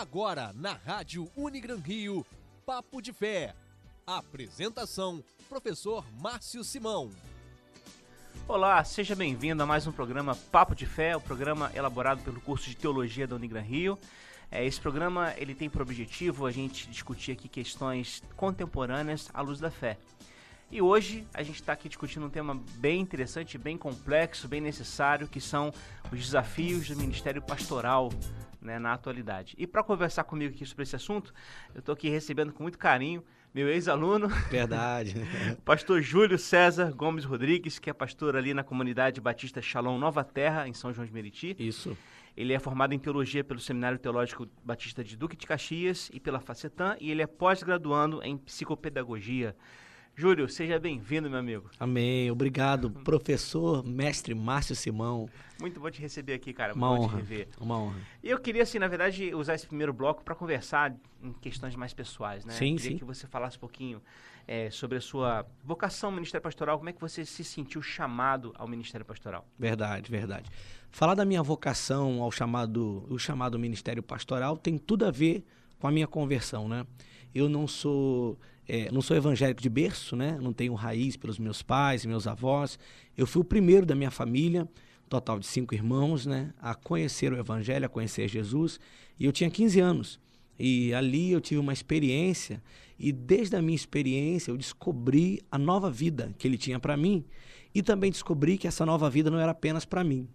Agora na Rádio Unigran Rio, Papo de Fé. Apresentação: Professor Márcio Simão. Olá, seja bem-vindo a mais um programa Papo de Fé, o um programa elaborado pelo curso de Teologia da Unigran Rio. É, esse programa ele tem por objetivo a gente discutir aqui questões contemporâneas à luz da fé. E hoje a gente está aqui discutindo um tema bem interessante, bem complexo, bem necessário, que são os desafios do ministério pastoral né, na atualidade. E para conversar comigo aqui sobre esse assunto, eu estou aqui recebendo com muito carinho meu ex-aluno. Verdade. pastor Júlio César Gomes Rodrigues, que é pastor ali na comunidade Batista Shalom Nova Terra, em São João de Meriti. Isso. Ele é formado em teologia pelo Seminário Teológico Batista de Duque de Caxias e pela Facetan, e ele é pós-graduando em psicopedagogia. Júlio, seja bem-vindo, meu amigo. Amém. Obrigado, professor, mestre Márcio Simão. Muito bom te receber aqui, cara. Uma Muito honra. Bom te rever. Uma honra. E eu queria, assim, na verdade, usar esse primeiro bloco para conversar em questões mais pessoais, né? Sim, eu queria sim. que você falasse um pouquinho é, sobre a sua vocação ao Ministério Pastoral, como é que você se sentiu chamado ao Ministério Pastoral? Verdade, verdade. Falar da minha vocação ao chamado, o chamado Ministério Pastoral tem tudo a ver com a minha conversão, né? Eu não sou é, não sou evangélico de berço, né? Não tenho raiz pelos meus pais, meus avós. Eu fui o primeiro da minha família, total de cinco irmãos, né? A conhecer o Evangelho, a conhecer Jesus. E eu tinha 15 anos. E ali eu tive uma experiência e desde a minha experiência eu descobri a nova vida que ele tinha para mim e também descobri que essa nova vida não era apenas para mim.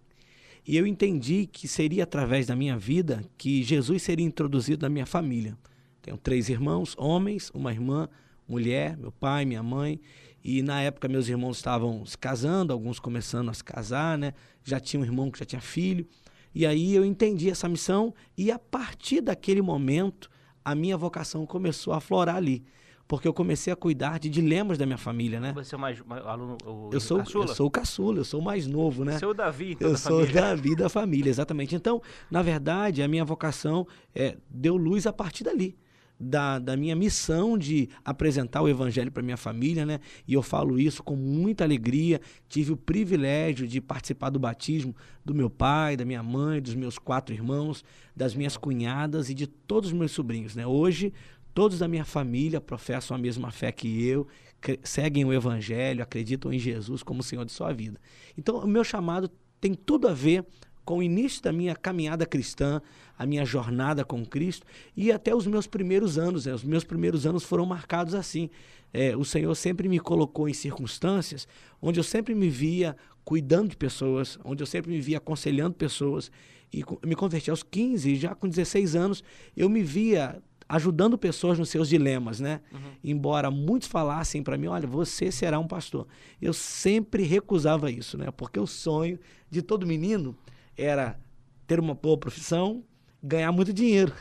E eu entendi que seria através da minha vida que Jesus seria introduzido na minha família. Tenho três irmãos, homens, uma irmã, mulher, meu pai, minha mãe. E na época meus irmãos estavam se casando, alguns começando a se casar, né? Já tinha um irmão que já tinha filho. E aí eu entendi essa missão e a partir daquele momento a minha vocação começou a aflorar ali. Porque eu comecei a cuidar de dilemas da minha família, né? Você é o mais, mais aluno, o Eu sou, caçula? eu sou o caçula, eu sou o mais novo, né? Você é o Davi, então, Eu da sou família. Davi da família, exatamente. Então, na verdade, a minha vocação é, deu luz a partir dali. Da, da minha missão de apresentar o evangelho para minha família, né? E eu falo isso com muita alegria. Tive o privilégio de participar do batismo do meu pai, da minha mãe, dos meus quatro irmãos, das minhas cunhadas e de todos os meus sobrinhos, né? Hoje, todos da minha família professam a mesma fé que eu, seguem o evangelho, acreditam em Jesus como Senhor de sua vida. Então, o meu chamado tem tudo a ver com o início da minha caminhada cristã, a minha jornada com Cristo e até os meus primeiros anos. Né? Os meus primeiros anos foram marcados assim. É, o Senhor sempre me colocou em circunstâncias onde eu sempre me via cuidando de pessoas, onde eu sempre me via aconselhando pessoas. E me converti aos 15 e já com 16 anos eu me via ajudando pessoas nos seus dilemas, né? Embora muitos falassem para mim, olha, você será um pastor. Eu sempre recusava isso, né? Porque o sonho de todo menino era ter uma boa profissão, ganhar muito dinheiro.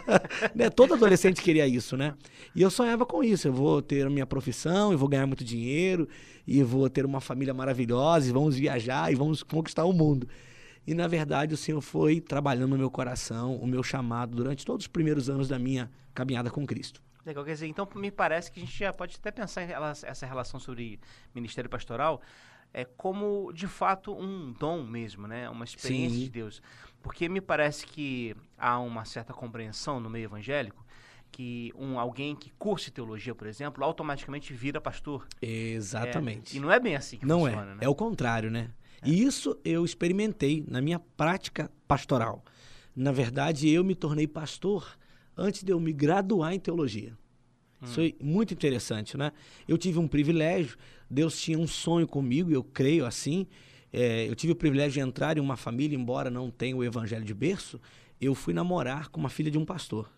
né? Todo adolescente queria isso, né? E eu sonhava com isso. Eu vou ter a minha profissão, eu vou ganhar muito dinheiro, e vou ter uma família maravilhosa, e vamos viajar e vamos conquistar o mundo. E na verdade o Senhor foi trabalhando no meu coração, o meu chamado durante todos os primeiros anos da minha caminhada com Cristo. Legal, quer dizer, então me parece que a gente já pode até pensar essa relação sobre ministério pastoral é como de fato um dom mesmo, né? Uma experiência Sim. de Deus. Porque me parece que há uma certa compreensão no meio evangélico que um alguém que curse teologia, por exemplo, automaticamente vira pastor. Exatamente. É, e não é bem assim que Não funciona, é, né? é o contrário, né? E isso eu experimentei na minha prática pastoral. Na verdade, eu me tornei pastor antes de eu me graduar em teologia. Isso é muito interessante, né? Eu tive um privilégio, Deus tinha um sonho comigo, eu creio assim. É, eu tive o privilégio de entrar em uma família, embora não tenha o evangelho de berço, eu fui namorar com uma filha de um pastor.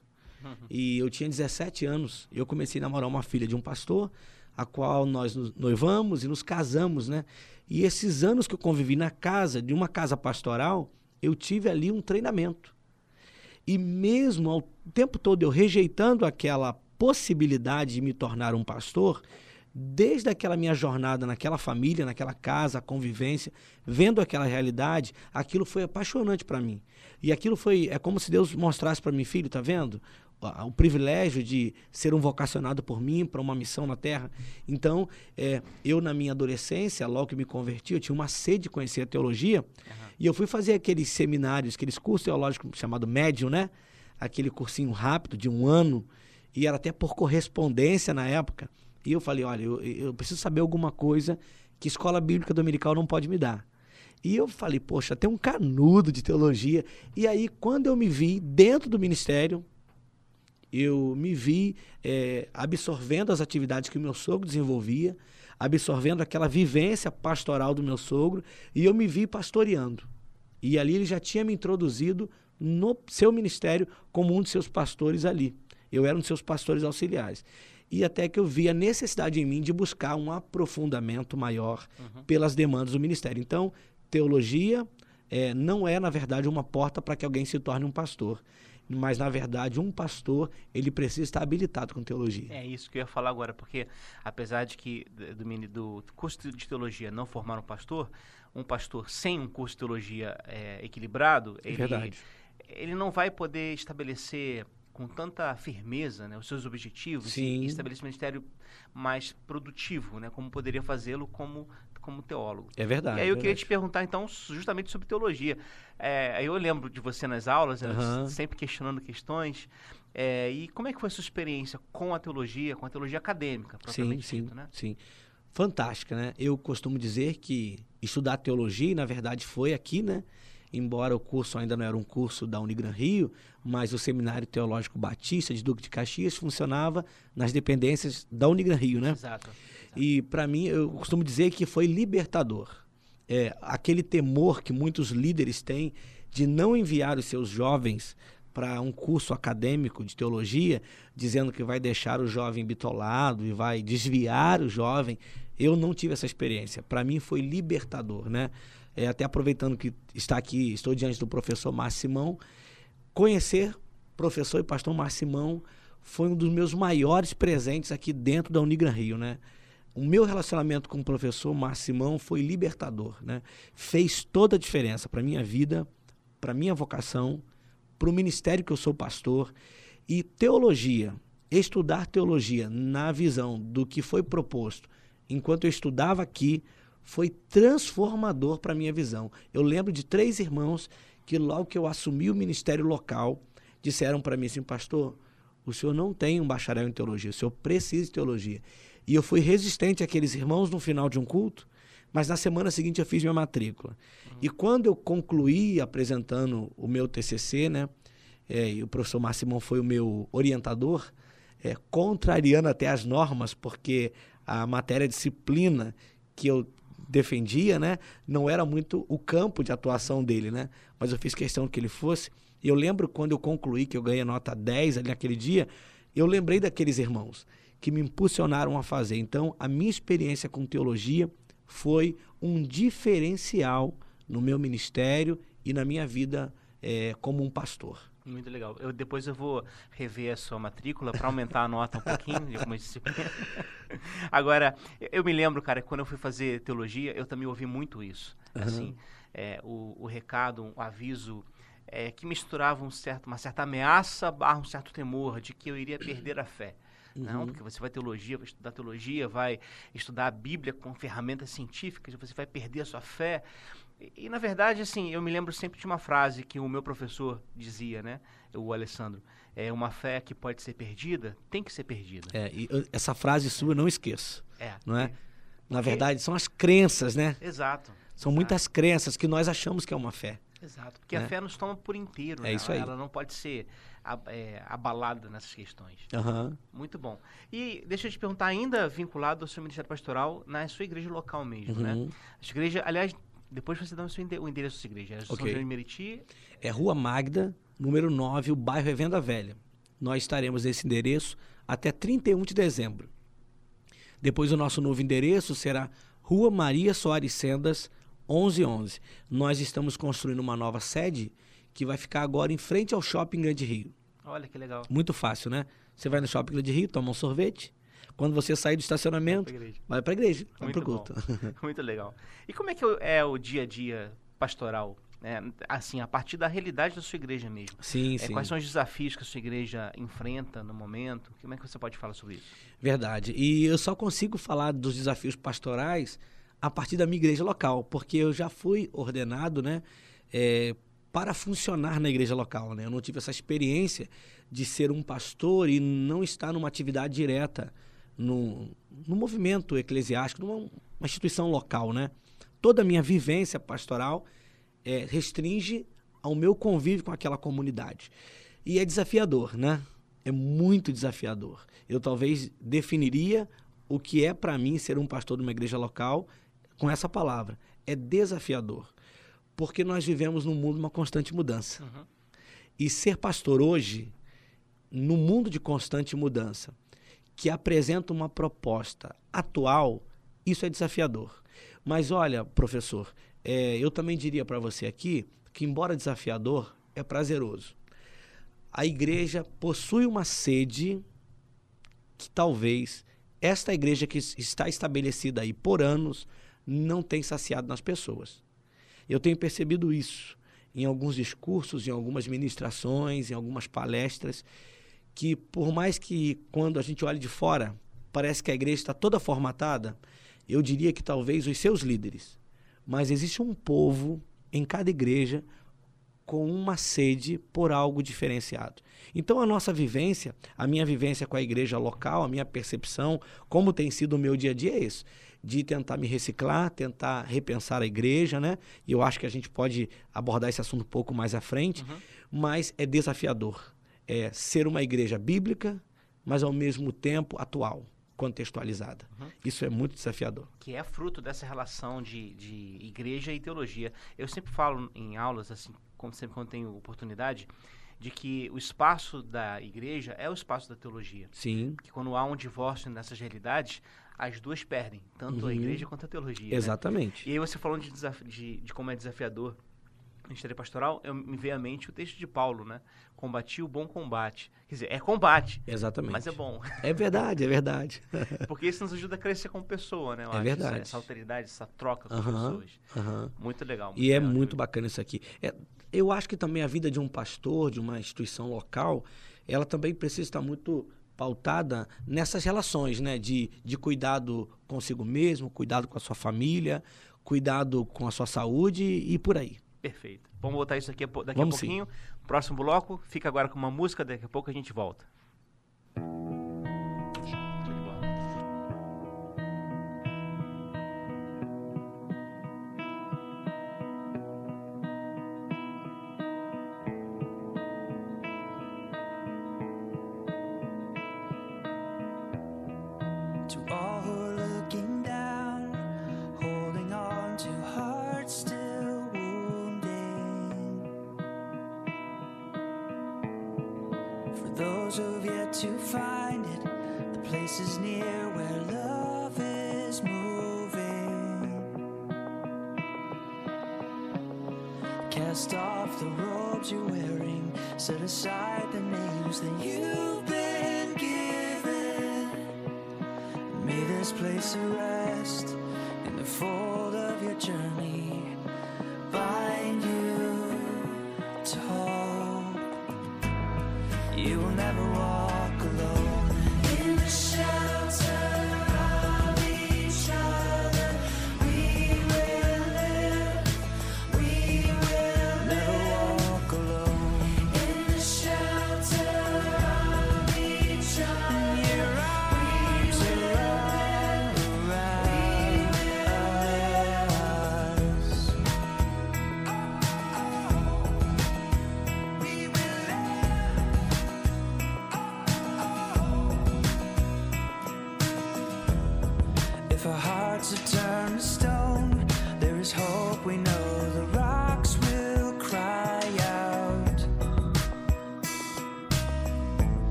E eu tinha 17 anos. Eu comecei a namorar uma filha de um pastor, a qual nós nos noivamos e nos casamos, né? E esses anos que eu convivi na casa, de uma casa pastoral, eu tive ali um treinamento. E mesmo ao tempo todo eu rejeitando aquela possibilidade de me tornar um pastor, desde aquela minha jornada naquela família, naquela casa, a convivência, vendo aquela realidade, aquilo foi apaixonante para mim. E aquilo foi, é como se Deus mostrasse para mim, filho, tá vendo? O, o privilégio de ser um vocacionado por mim para uma missão na Terra. Então, é, eu na minha adolescência, logo que me converti, eu tinha uma sede de conhecer a teologia, e eu fui fazer aqueles seminários, aqueles cursos teológicos chamado médium, né? aquele cursinho rápido de um ano, e era até por correspondência na época. E eu falei, olha, eu, eu preciso saber alguma coisa que escola bíblica dominical não pode me dar. E eu falei, poxa, tem um canudo de teologia. E aí, quando eu me vi dentro do ministério, eu me vi é, absorvendo as atividades que o meu sogro desenvolvia, absorvendo aquela vivência pastoral do meu sogro, e eu me vi pastoreando. E ali ele já tinha me introduzido no seu ministério como um de seus pastores ali. Eu era um de seus pastores auxiliares. E até que eu vi a necessidade em mim de buscar um aprofundamento maior uhum. pelas demandas do ministério. Então, teologia é, não é, na verdade, uma porta para que alguém se torne um pastor mas na verdade um pastor ele precisa estar habilitado com teologia. É isso que eu ia falar agora, porque apesar de que do, do curso de teologia não formar um pastor, um pastor sem um curso de teologia é, equilibrado, é ele, verdade. ele não vai poder estabelecer com tanta firmeza né, os seus objetivos Sim. e estabelecer um ministério mais produtivo, né, como poderia fazê-lo como como teólogo. É verdade. E aí eu é queria te perguntar, então, justamente sobre teologia. É, eu lembro de você nas aulas, uhum. sempre questionando questões. É, e como é que foi a sua experiência com a teologia, com a teologia acadêmica, propriamente sim, dito, sim, né? Sim, fantástica, né? Eu costumo dizer que estudar teologia, na verdade, foi aqui, né? Embora o curso ainda não era um curso da Unigran Rio, mas o Seminário Teológico Batista de Duque de Caxias funcionava nas dependências da Unigran Rio, né? Exato. E para mim, eu costumo dizer que foi libertador. É, aquele temor que muitos líderes têm de não enviar os seus jovens para um curso acadêmico de teologia, dizendo que vai deixar o jovem bitolado e vai desviar o jovem. Eu não tive essa experiência. Para mim foi libertador, né? É, até aproveitando que está aqui, estou diante do professor Marcimão, conhecer professor e pastor Marcimão foi um dos meus maiores presentes aqui dentro da Unigran Rio, né? o meu relacionamento com o professor Marcimão foi libertador, né? Fez toda a diferença para minha vida, para minha vocação, para o ministério que eu sou pastor e teologia. Estudar teologia na visão do que foi proposto enquanto eu estudava aqui foi transformador para minha visão. Eu lembro de três irmãos que logo que eu assumi o ministério local disseram para mim assim, pastor, o senhor não tem um bacharel em teologia, o senhor precisa de teologia. E eu fui resistente àqueles irmãos no final de um culto, mas na semana seguinte eu fiz minha matrícula. Uhum. E quando eu concluí apresentando o meu TCC, né, é, e o professor Marcimão foi o meu orientador, é, contrariando até as normas, porque a matéria disciplina que eu defendia, né, não era muito o campo de atuação dele, né, mas eu fiz questão que ele fosse. E eu lembro quando eu concluí que eu ganhei nota 10 ali naquele dia, eu lembrei daqueles irmãos que me impulsionaram a fazer. Então, a minha experiência com teologia foi um diferencial no meu ministério e na minha vida é, como um pastor. Muito legal. Eu, depois eu vou rever a sua matrícula para aumentar a nota um pouquinho de algumas disciplinas. Agora, eu me lembro, cara, que quando eu fui fazer teologia, eu também ouvi muito isso. Uhum. Assim, é, o, o, recado, o aviso é, que misturava um certo, uma certa ameaça barra um certo temor de que eu iria perder a fé. Uhum. Não, porque você vai teologia, vai estudar teologia, vai estudar a Bíblia com ferramentas científicas, você vai perder a sua fé. E, e, na verdade, assim, eu me lembro sempre de uma frase que o meu professor dizia, né? O Alessandro. É uma fé que pode ser perdida, tem que ser perdida. É, e essa frase sua eu não esqueço. É. Não é? Na verdade, são as crenças, né? Exato. São exato. muitas crenças que nós achamos que é uma fé. Exato. Porque né? a fé nos toma por inteiro. É né? isso aí. Ela não pode ser é, abalada nessas questões. Uhum. Muito bom. E deixa eu te perguntar, ainda vinculado ao seu ministério pastoral, na sua igreja local mesmo, né? uhum. né? A sua igreja, aliás, depois você dá o, seu o endereço da sua igreja. É okay. São João de Meriti? É Rua Magda, número 9, o bairro é Venda Velha. Nós estaremos nesse endereço até 31 de dezembro. Depois o nosso novo endereço será Rua Maria Soares Sendas, 1111. Nós estamos construindo uma nova sede que vai ficar agora em frente ao Shopping Grande Rio. Olha que legal. Muito fácil, né? Você vai no Shopping Grande Rio, toma um sorvete. Quando você sair do estacionamento, vai para a igreja, vai para o culto. Muito legal. E como é que é o dia a dia pastoral? É, assim, a partir da realidade da sua igreja mesmo. Sim, é, sim. Quais são os desafios que a sua igreja enfrenta no momento? Como é que você pode falar sobre isso? Verdade. E eu só consigo falar dos desafios pastorais a partir da minha igreja local, porque eu já fui ordenado, né, é, para funcionar na igreja local. Né? Eu não tive essa experiência de ser um pastor e não estar numa atividade direta no, no movimento eclesiástico, numa instituição local. Né? Toda a minha vivência pastoral é, restringe ao meu convívio com aquela comunidade. E é desafiador, né? É muito desafiador. Eu talvez definiria o que é para mim ser um pastor de uma igreja local com essa palavra. É desafiador. Porque nós vivemos num mundo de uma constante mudança. Uhum. E ser pastor hoje, no mundo de constante mudança, que apresenta uma proposta atual, isso é desafiador. Mas olha, professor, é, eu também diria para você aqui que, embora desafiador, é prazeroso. A igreja possui uma sede que talvez esta igreja que está estabelecida aí por anos não tem saciado nas pessoas. Eu tenho percebido isso em alguns discursos, em algumas ministrações, em algumas palestras, que por mais que quando a gente olha de fora, parece que a igreja está toda formatada, eu diria que talvez os seus líderes mas existe um povo em cada igreja com uma sede por algo diferenciado. Então a nossa vivência, a minha vivência com a igreja local, a minha percepção, como tem sido o meu dia a dia é isso, de tentar me reciclar, tentar repensar a igreja, né? E eu acho que a gente pode abordar esse assunto um pouco mais à frente, uhum. mas é desafiador. É ser uma igreja bíblica, mas ao mesmo tempo atual contextualizada. Uhum. Isso é muito desafiador. Que é fruto dessa relação de, de igreja e teologia. Eu sempre falo em aulas, assim, como sempre quando tenho oportunidade, de que o espaço da igreja é o espaço da teologia. Sim. Que quando há um divórcio nessas realidades, as duas perdem, tanto uhum. a igreja quanto a teologia. Né? Exatamente. Né? E aí você falando de, de, de como é desafiador Ministério Pastoral, eu me veio à mente o texto de Paulo, né? Combati o bom combate. Quer dizer, é combate. Exatamente. Mas é bom. É verdade, é verdade. Porque isso nos ajuda a crescer como pessoa, né? Eu é verdade. Essa, essa, alteridade, essa troca com uh -huh, pessoas. Uh -huh. Muito legal. Muito e legal, é muito bacana isso aqui. É, eu acho que também a vida de um pastor, de uma instituição local, ela também precisa estar muito pautada nessas relações, né? De, de cuidado consigo mesmo, cuidado com a sua família, cuidado com a sua saúde e por aí. Perfeito. Vamos botar isso aqui daqui Vamos a pouquinho. Sim. Próximo bloco, fica agora com uma música, daqui a pouco a gente volta.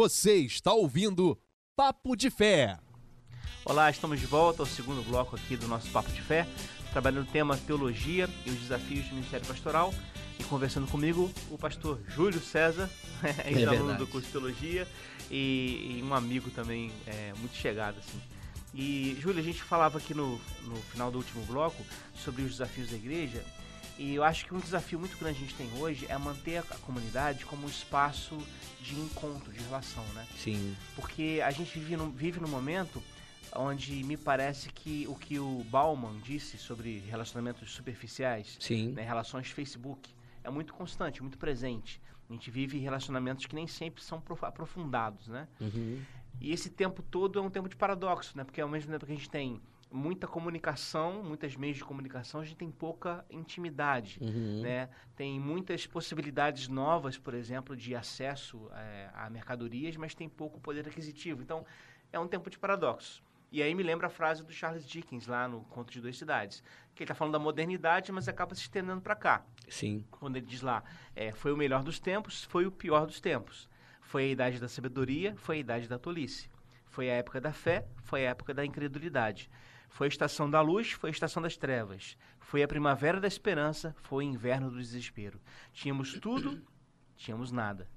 Você está ouvindo Papo de Fé. Olá, estamos de volta ao segundo bloco aqui do nosso Papo de Fé, trabalhando o tema teologia e os desafios do ministério pastoral. E conversando comigo, o pastor Júlio César, ex-aluno verdade. do curso de teologia e, e um amigo também é, muito chegado. Assim. E, Júlio, a gente falava aqui no, no final do último bloco sobre os desafios da igreja. E eu acho que um desafio muito grande que a gente tem hoje é manter a comunidade como um espaço de encontro, de relação, né? Sim. porque a gente vive num, vive num momento onde me parece que o que o Bauman disse sobre relacionamentos superficiais, Sim. né, relações Facebook, é muito constante, muito presente. A gente vive relacionamentos que nem sempre são prof- aprofundados, né? Uhum. E esse tempo todo é um tempo de paradoxo, né? Porque ao mesmo tempo que a gente tem muita comunicação, muitos meios de comunicação, a gente tem pouca intimidade Uhum. né? Tem muitas possibilidades novas, por exemplo, de acesso eh, a mercadorias, mas tem pouco poder aquisitivo. Então, é um tempo de paradoxos. E aí me lembra a frase do Charles Dickens, lá no Conto de Duas Cidades, que ele está falando da modernidade, mas acaba se estendendo para cá. Sim. Quando ele diz lá, eh, foi o melhor dos tempos, foi o pior dos tempos. Foi a idade da sabedoria, foi a idade da tolice. Foi a época da fé, foi a época da incredulidade. Foi a estação da luz, foi a estação das trevas. Foi a primavera da esperança, foi o inverno do desespero. Tínhamos tudo, tínhamos nada.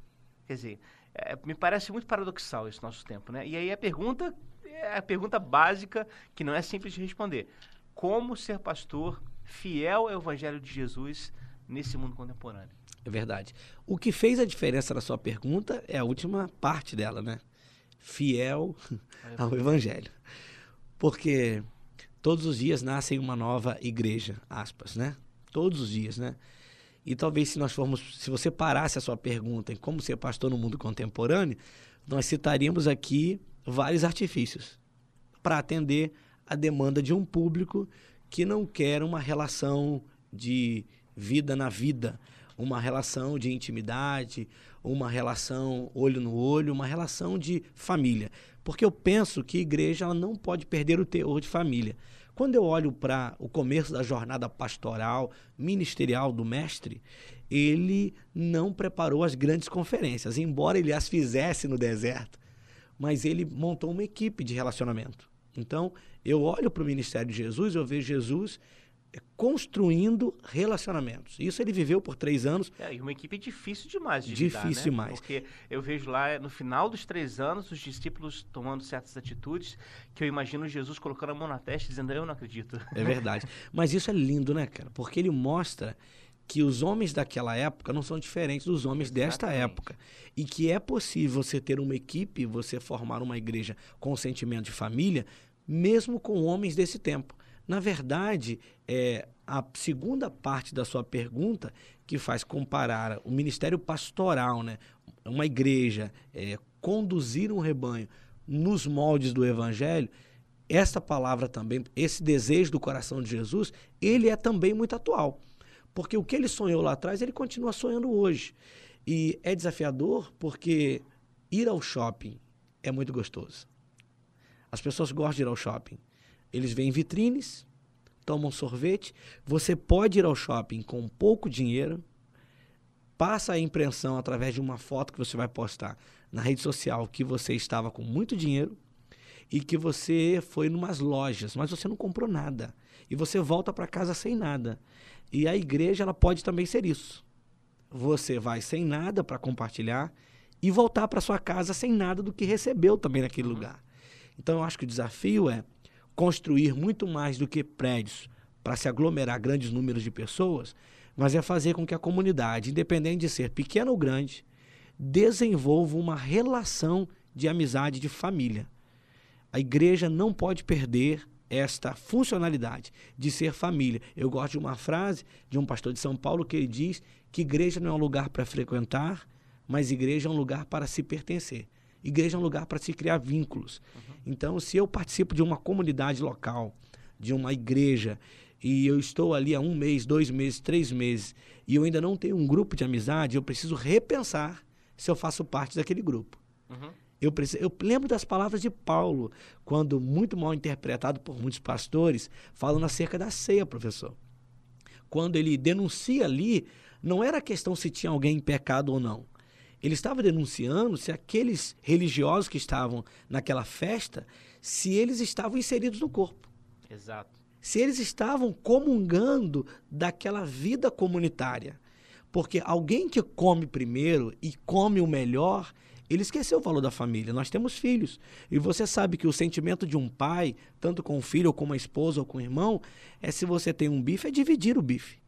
Quer dizer, é, me parece muito paradoxal esse nosso tempo, né? E aí a pergunta é a pergunta básica que não é simples de responder. Como ser pastor fiel ao evangelho de Jesus nesse mundo contemporâneo? É verdade. O que fez a diferença na sua pergunta é a última parte dela, né? Fiel ao Evangelho. Porque todos os dias nasce uma nova igreja, aspas, né? Todos os dias, né? E talvez se nós formos, se você parasse a sua pergunta em como ser pastor no mundo contemporâneo, nós citaríamos aqui vários artifícios para atender a demanda de um público que não quer uma relação de vida na vida, uma relação de intimidade, uma relação olho no olho, uma relação de família. Porque eu penso que a igreja ela não pode perder o teor de família. Quando eu olho para o começo da jornada pastoral, ministerial do mestre, ele não preparou as grandes conferências, embora ele as fizesse no deserto, mas ele montou uma equipe de relacionamento. Então, eu olho para o ministério de Jesus, eu vejo Jesus construindo relacionamentos. Isso ele viveu por três anos. É, e uma equipe difícil demais de Difícil lidar, né? demais. Porque eu vejo lá, no final dos três anos, os discípulos tomando certas atitudes que eu imagino Jesus colocando a mão na testa e dizendo, eu não acredito. É verdade. Mas isso é lindo, né, cara? Porque ele mostra que os homens daquela época não são diferentes dos homens desta Exatamente. época. E que é possível você ter uma equipe, você formar uma igreja com sentimento de família, mesmo com homens desse tempo. Na verdade, é a segunda parte da sua pergunta que faz comparar o ministério pastoral, né? uma igreja, é, conduzir um rebanho nos moldes do evangelho, essa palavra também, esse desejo do coração de Jesus, ele é também muito atual. Porque o que ele sonhou lá atrás, ele continua sonhando hoje. E é desafiador porque ir ao shopping é muito gostoso. As pessoas gostam de ir ao shopping. Eles veem vitrines, toma um sorvete. Você pode ir ao shopping com pouco dinheiro, passa a impressão através de uma foto que você vai postar na rede social que você estava com muito dinheiro e que você foi numas lojas, mas você não comprou nada. E você volta para casa sem nada. E a igreja ela pode também ser isso. Você vai sem nada para compartilhar e voltar para sua casa sem nada do que recebeu também naquele lugar. Então eu acho que o desafio é construir muito mais do que prédios para se aglomerar grandes números de pessoas, mas é fazer com que a comunidade, independente de ser pequena ou grande, desenvolva uma relação de amizade de família. A igreja não pode perder esta funcionalidade de ser família. Eu gosto de uma frase de um pastor de São Paulo que ele diz que igreja não é um lugar para frequentar, mas igreja é um lugar para se pertencer. Igreja é um lugar para se criar vínculos. Então, se eu participo de uma comunidade local, de uma igreja, e eu estou ali há um mês, dois meses, três meses, e eu ainda não tenho um grupo de amizade, eu preciso repensar se eu faço parte daquele grupo. Eu, preci- eu lembro das palavras de Paulo, quando muito mal interpretado por muitos pastores, falando acerca da ceia, professor. Quando ele denuncia ali, não era a questão se tinha alguém em pecado ou não. Ele estava denunciando se aqueles religiosos que estavam naquela festa, se eles estavam inseridos no corpo Exato. se eles estavam comungando daquela vida comunitária. Porque alguém que come primeiro e come o melhor, ele esqueceu o valor da família. Nós temos filhos. E você sabe que o sentimento de um pai, tanto com o filho, ou com uma esposa, ou com o irmão, é se você tem um bife, é dividir o bife.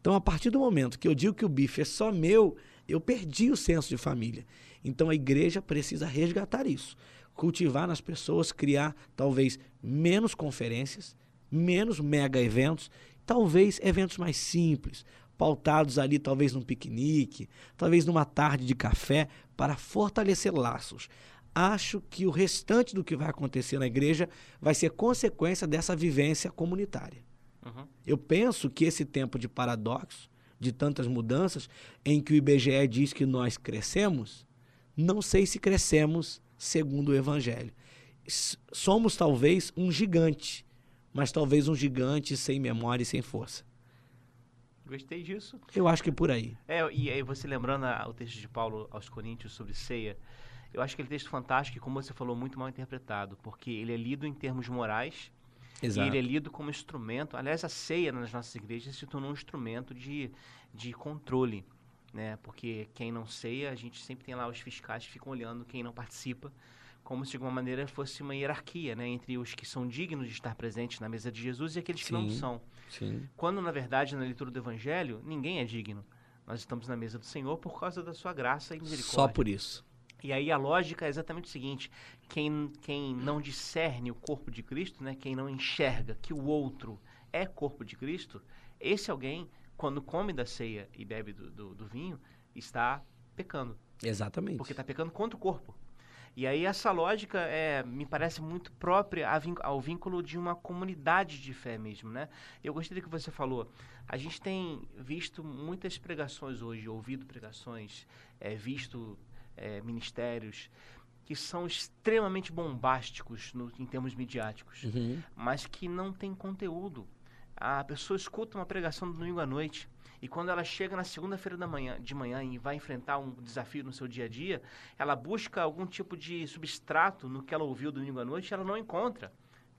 Então, a partir do momento que eu digo que o bife é só meu, eu perdi o senso de família. Então, a igreja precisa resgatar isso. Cultivar nas pessoas, criar talvez menos conferências, menos mega eventos, talvez eventos mais simples, pautados ali talvez num piquenique, talvez numa tarde de café, para fortalecer laços. Acho que o restante do que vai acontecer na igreja vai ser consequência dessa vivência comunitária. Uhum. Eu penso que esse tempo de paradoxo, de tantas mudanças, em que o IBGE diz que nós crescemos, não sei se crescemos segundo o Evangelho. Somos talvez um gigante, mas talvez um gigante sem memória e sem força. Gostei disso. Eu acho que é por aí. É, e aí você lembrando a- o texto de Paulo aos Coríntios sobre ceia, eu acho aquele texto fantástico e, como você falou, muito mal interpretado, porque ele é lido em termos morais e ele é lido como instrumento. Aliás, a ceia nas nossas igrejas se tornou um instrumento de, de controle, né? Porque quem não ceia, a gente sempre tem lá os fiscais que ficam olhando quem não participa, como se de alguma maneira fosse uma hierarquia, né? Entre os que são dignos de estar presentes na mesa de Jesus e aqueles que não Sim. são. Sim. Quando, na verdade, na leitura do Evangelho, ninguém é digno. Nós estamos na mesa do Senhor por causa da sua graça e misericórdia. Só por isso. E aí a lógica é exatamente o seguinte: quem, quem não discerne o corpo de Cristo, né, quem não enxerga que o outro é corpo de Cristo, esse alguém, quando come da ceia e bebe do, do, do vinho, está pecando. Exatamente. Porque está pecando contra o corpo. E aí essa lógica é, me parece muito própria ao vínculo de uma comunidade de fé mesmo, né? Eu gostei do que você falou. A gente tem visto muitas pregações hoje, ouvido pregações, é, visto é, ministérios que são extremamente bombásticos no- em termos midiáticos, Uhum. mas que não tem conteúdo. A pessoa escuta uma pregação do domingo à noite e quando ela chega na segunda-feira da manhã, de manhã e vai enfrentar um desafio no seu dia a dia, ela busca algum tipo de substrato no que ela ouviu domingo à noite e ela não encontra.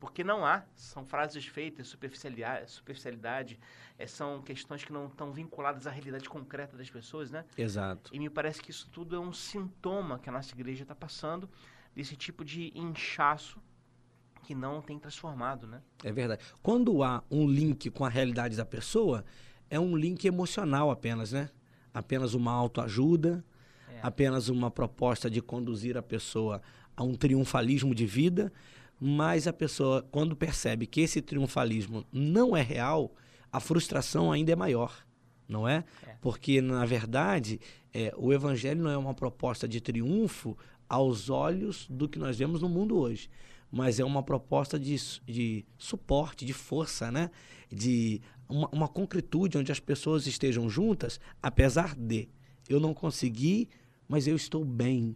Porque não há, são frases feitas, superficialidade, superficialidade eh, são questões que não estão vinculadas à realidade concreta das pessoas, né? Exato. E me parece que isso tudo é um sintoma que a nossa igreja está passando desse tipo de inchaço que não tem transformado, né? É verdade. Quando há um link com a realidade da pessoa, é um link emocional apenas, né? Apenas uma autoajuda, É. apenas uma proposta de conduzir a pessoa a um triunfalismo de vida, mas a pessoa, quando percebe que esse triunfalismo não é real, a frustração ainda é maior, não é? É. Porque, na verdade, é, o evangelho não é uma proposta de triunfo aos olhos do que nós vemos no mundo hoje, mas é uma proposta de, de suporte, de força, né? De uma, uma concretude onde as pessoas estejam juntas, apesar de eu não consegui, mas eu estou bem.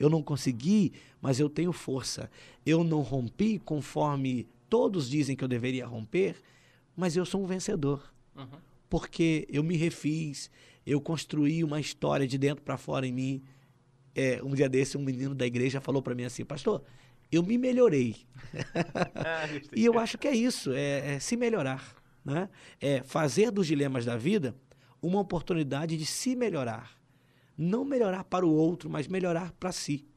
Eu não consegui, mas eu tenho força. Eu não rompi conforme todos dizem que eu deveria romper, mas eu sou um vencedor. Uhum. Porque eu me refiz, eu construí uma história de dentro para fora em mim. É, um dia desse, um menino da igreja falou para mim assim, pastor, eu me melhorei. Ah. E eu acho que é isso, é, é se melhorar. Né? É fazer dos dilemas da vida uma oportunidade de se melhorar. Não melhorar para o outro, mas melhorar para si.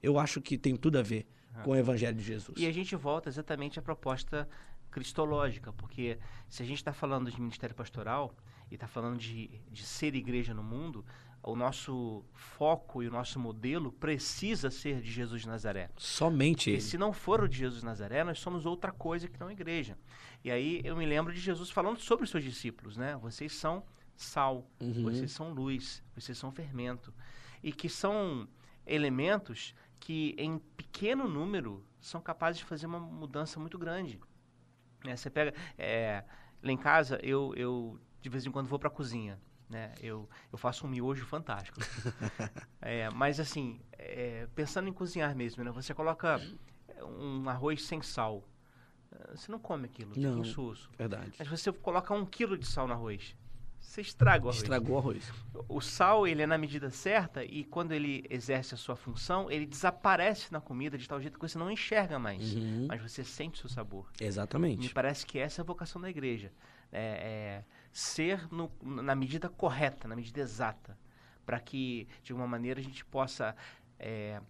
Eu acho que tem tudo a ver com o Evangelho de Jesus. E a gente volta exatamente à proposta cristológica, porque se a gente está falando de ministério pastoral e está falando de, de ser igreja no mundo, o nosso foco e o nosso modelo precisa ser de Jesus de Nazaré. Somente ele. se não for o de Jesus de Nazaré, nós somos outra coisa que não igreja. E aí eu me lembro de Jesus falando sobre os seus discípulos, né? Vocês são sal, Uhum. vocês são luz, vocês são fermento. E que são elementos que em pequeno número são capazes de fazer uma mudança muito grande. né? você pega... é, lá em casa, eu, eu de vez em quando vou para a cozinha. Né? Eu, eu faço um miojo fantástico. É, mas assim, é, pensando em cozinhar mesmo, né? Você coloca um arroz sem sal. eh, Você não come aquilo, fica Não. insosso. Verdade. Mas você coloca um quilo de sal no arroz. Você estraga o arroz. Estragou o arroz. O sal, ele é na medida certa e quando ele exerce a sua função, ele desaparece na comida de tal jeito que você não enxerga mais. Uhum. Mas você sente o seu sabor. Me Exatamente. parece que essa é a vocação da igreja. É, é ser no- na medida correta, na medida exata. Para que, de alguma maneira, a gente possa é,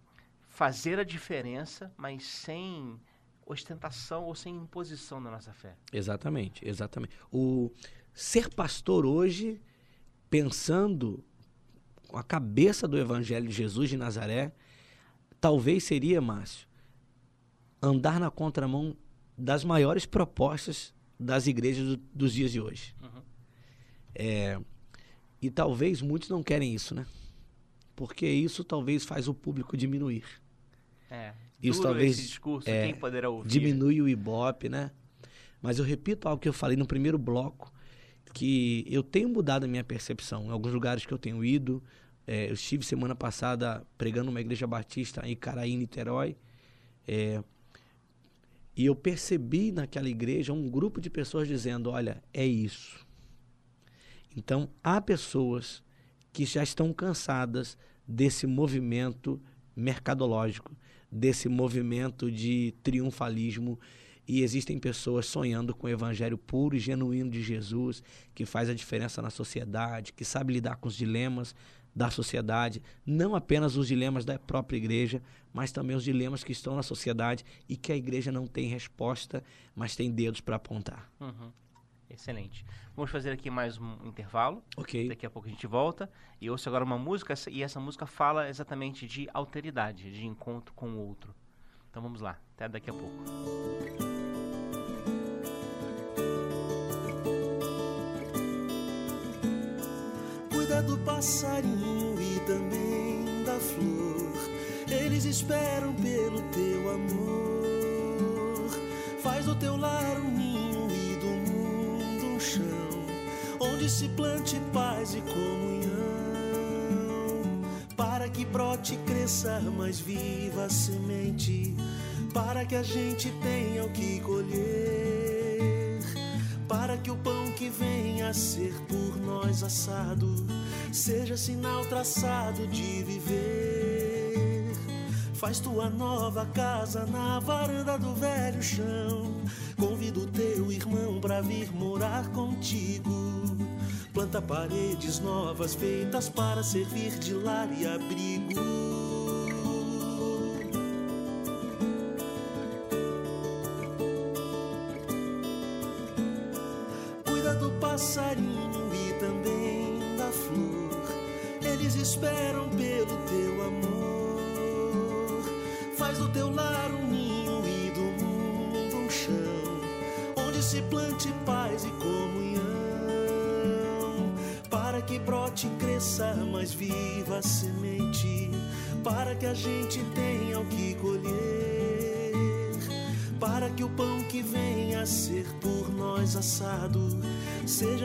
fazer a diferença, mas sem ostentação ou sem imposição da nossa fé. Exatamente, exatamente. O ser pastor hoje, pensando com a cabeça do Evangelho de Jesus de Nazaré, talvez seria, Márcio, andar na contramão das maiores propostas das igrejas do- dos dias de hoje. Uhum. É, e talvez muitos não querem isso, né? Porque isso talvez faz o público diminuir. É, Isso talvez, esse discurso, é, quem poderá ouvir? diminui o ibope, né? Mas eu repito algo que eu falei no primeiro bloco, que eu tenho mudado a minha percepção. Em alguns lugares que eu tenho ido, é, eu estive semana passada pregando numa igreja batista em Caraí, Niterói, é, e eu percebi naquela igreja um grupo de pessoas dizendo, olha, é isso. Então, há pessoas que já estão cansadas desse movimento mercadológico, desse movimento de triunfalismo. E existem pessoas sonhando com o evangelho puro e genuíno de Jesus, que faz a diferença na sociedade, que sabe lidar com os dilemas da sociedade, não apenas os dilemas da própria igreja, mas também os dilemas que estão na sociedade e que a igreja não tem resposta, mas tem dedos para apontar. Uhum. Excelente. Vamos fazer aqui mais um intervalo. Ok? Daqui a pouco a gente volta e ouço agora uma música e essa música fala exatamente de alteridade, de encontro com o outro. Então vamos lá, até daqui a pouco. Cuida do passarinho e também da flor. Eles esperam pelo teu amor. Faz do teu lar um ninho e do mundo um chão, onde se plante paz e comunhão. Para que brote e cresça mais viva a semente, para que a gente tenha o que colher para que o pão que venha a ser por nós assado seja sinal traçado de viver. Faz tua nova casa na varanda do velho chão. Convida o teu irmão pra vir morar contigo. Planta paredes novas feitas para servir de lar e abrigo.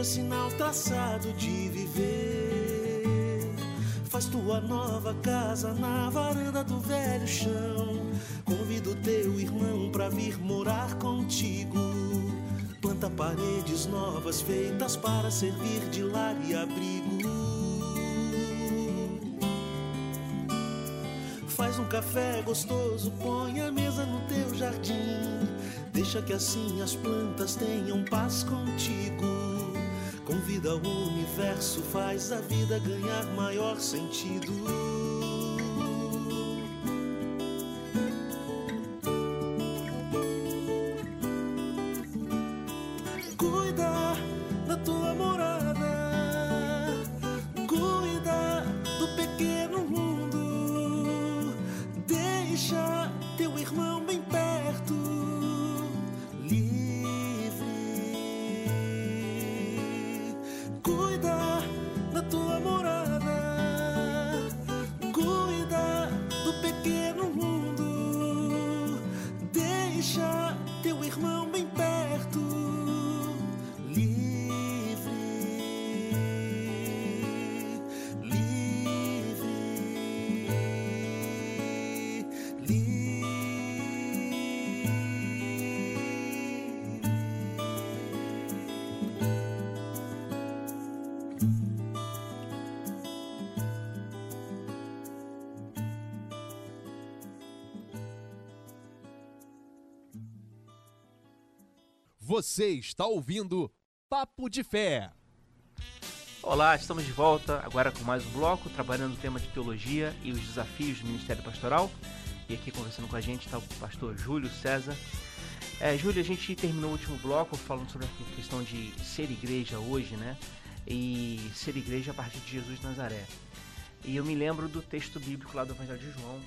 Sinal traçado de viver. Faz tua nova casa na varanda do velho chão. Convida o teu irmão pra vir morar contigo. Planta paredes novas feitas para servir de lar e abrigo. Faz um café gostoso, põe a mesa no teu jardim. Deixa que assim as plantas tenham paz contigo. Convida o universo, faz a vida ganhar maior sentido. Você está ouvindo Papo de Fé. Olá, estamos de volta agora com mais um bloco, trabalhando o tema de teologia e os desafios do Ministério Pastoral. E aqui conversando com a gente está o pastor Júlio César. É, Júlio, a gente terminou o último bloco falando sobre a questão de ser igreja hoje, né? E ser igreja a partir de Jesus de Nazaré. E eu me lembro do texto bíblico lá do Evangelho de João,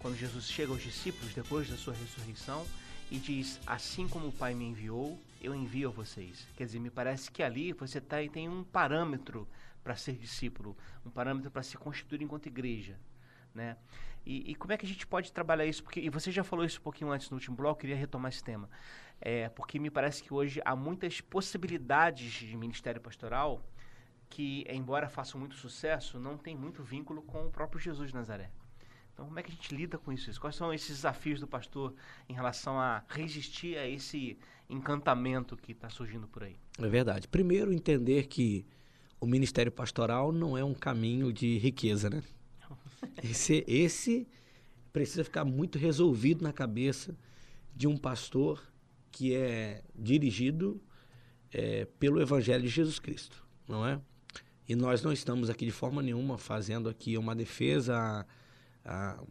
quando Jesus chega aos discípulos depois da sua ressurreição e diz: Assim como o Pai me enviou, eu envio a vocês. Quer dizer, me parece que ali você tá, tem um parâmetro para ser discípulo, um parâmetro para se constituir enquanto igreja. Né? E, e como é que a gente pode trabalhar isso? Porque, e você já falou isso um pouquinho antes no último bloco, eu queria retomar esse tema. É, porque me parece que hoje há muitas possibilidades de ministério pastoral que, embora façam muito sucesso, não tem muito vínculo com o próprio Jesus de Nazaré. Então, como é que a gente lida com isso? Quais são esses desafios do pastor em relação a resistir a esse encantamento que está surgindo por aí? É verdade. Primeiro, entender que o ministério pastoral não é um caminho de riqueza, né? Esse, esse precisa ficar muito resolvido na cabeça de um pastor que é dirigido é, pelo Evangelho de Jesus Cristo, não é? E nós não estamos aqui de forma nenhuma fazendo aqui uma defesa à,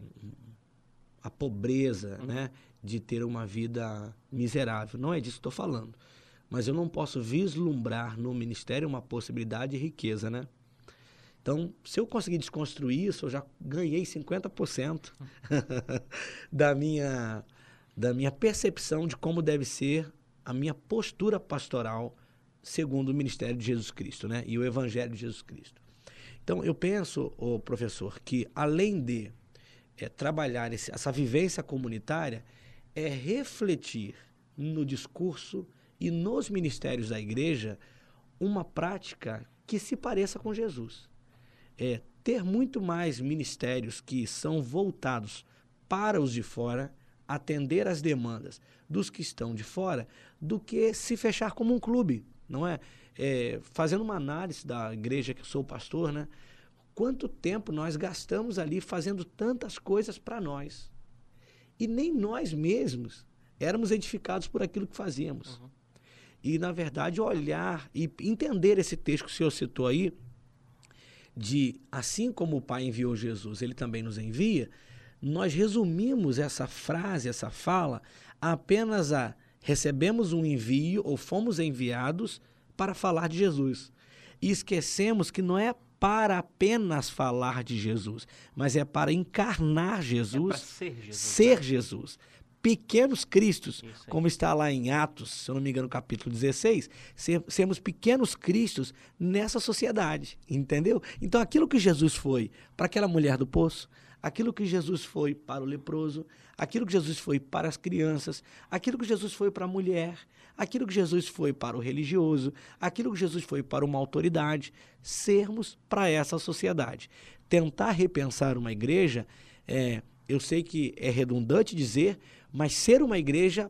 à pobreza, né? De ter uma vida miserável. Não é disso que estou falando. Mas eu não posso vislumbrar no ministério uma possibilidade de riqueza, né? Então, se eu conseguir desconstruir isso, eu já ganhei 50% da minha da minha percepção de como deve ser a minha postura pastoral segundo o ministério de Jesus Cristo, né? E o evangelho de Jesus Cristo. Então, eu penso, ô professor, que além de é, trabalhar esse, essa vivência comunitária, é refletir no discurso e nos ministérios da igreja uma prática que se pareça com Jesus. É ter muito mais ministérios que são voltados para os de fora, atender às demandas dos que estão de fora, do que se fechar como um clube, não é? é fazendo uma análise da igreja que eu sou pastor, né? Quanto tempo nós gastamos ali fazendo tantas coisas para nós. E nem nós mesmos éramos edificados por aquilo que fazíamos. Uhum. E, na verdade, olhar e entender esse texto que o senhor citou aí, de assim como o Pai enviou Jesus, ele também nos envia, nós resumimos essa frase, essa fala, apenas a recebemos um envio ou fomos enviados para falar de Jesus. E esquecemos que não é para apenas falar de Jesus, mas é para encarnar É Jesus, para ser Jesus. ser né? Jesus. Pequenos Cristos, como está lá em Atos, se eu não me engano, capítulo 16, ser, sermos pequenos Cristos nessa sociedade, entendeu? Então, aquilo que Jesus foi para aquela mulher do poço, aquilo que Jesus foi para o leproso, aquilo que Jesus foi para as crianças, aquilo que Jesus foi para a mulher, aquilo que Jesus foi para o religioso, aquilo que Jesus foi para uma autoridade, sermos para essa sociedade. Tentar repensar uma igreja, é, eu sei que é redundante dizer, mas ser uma igreja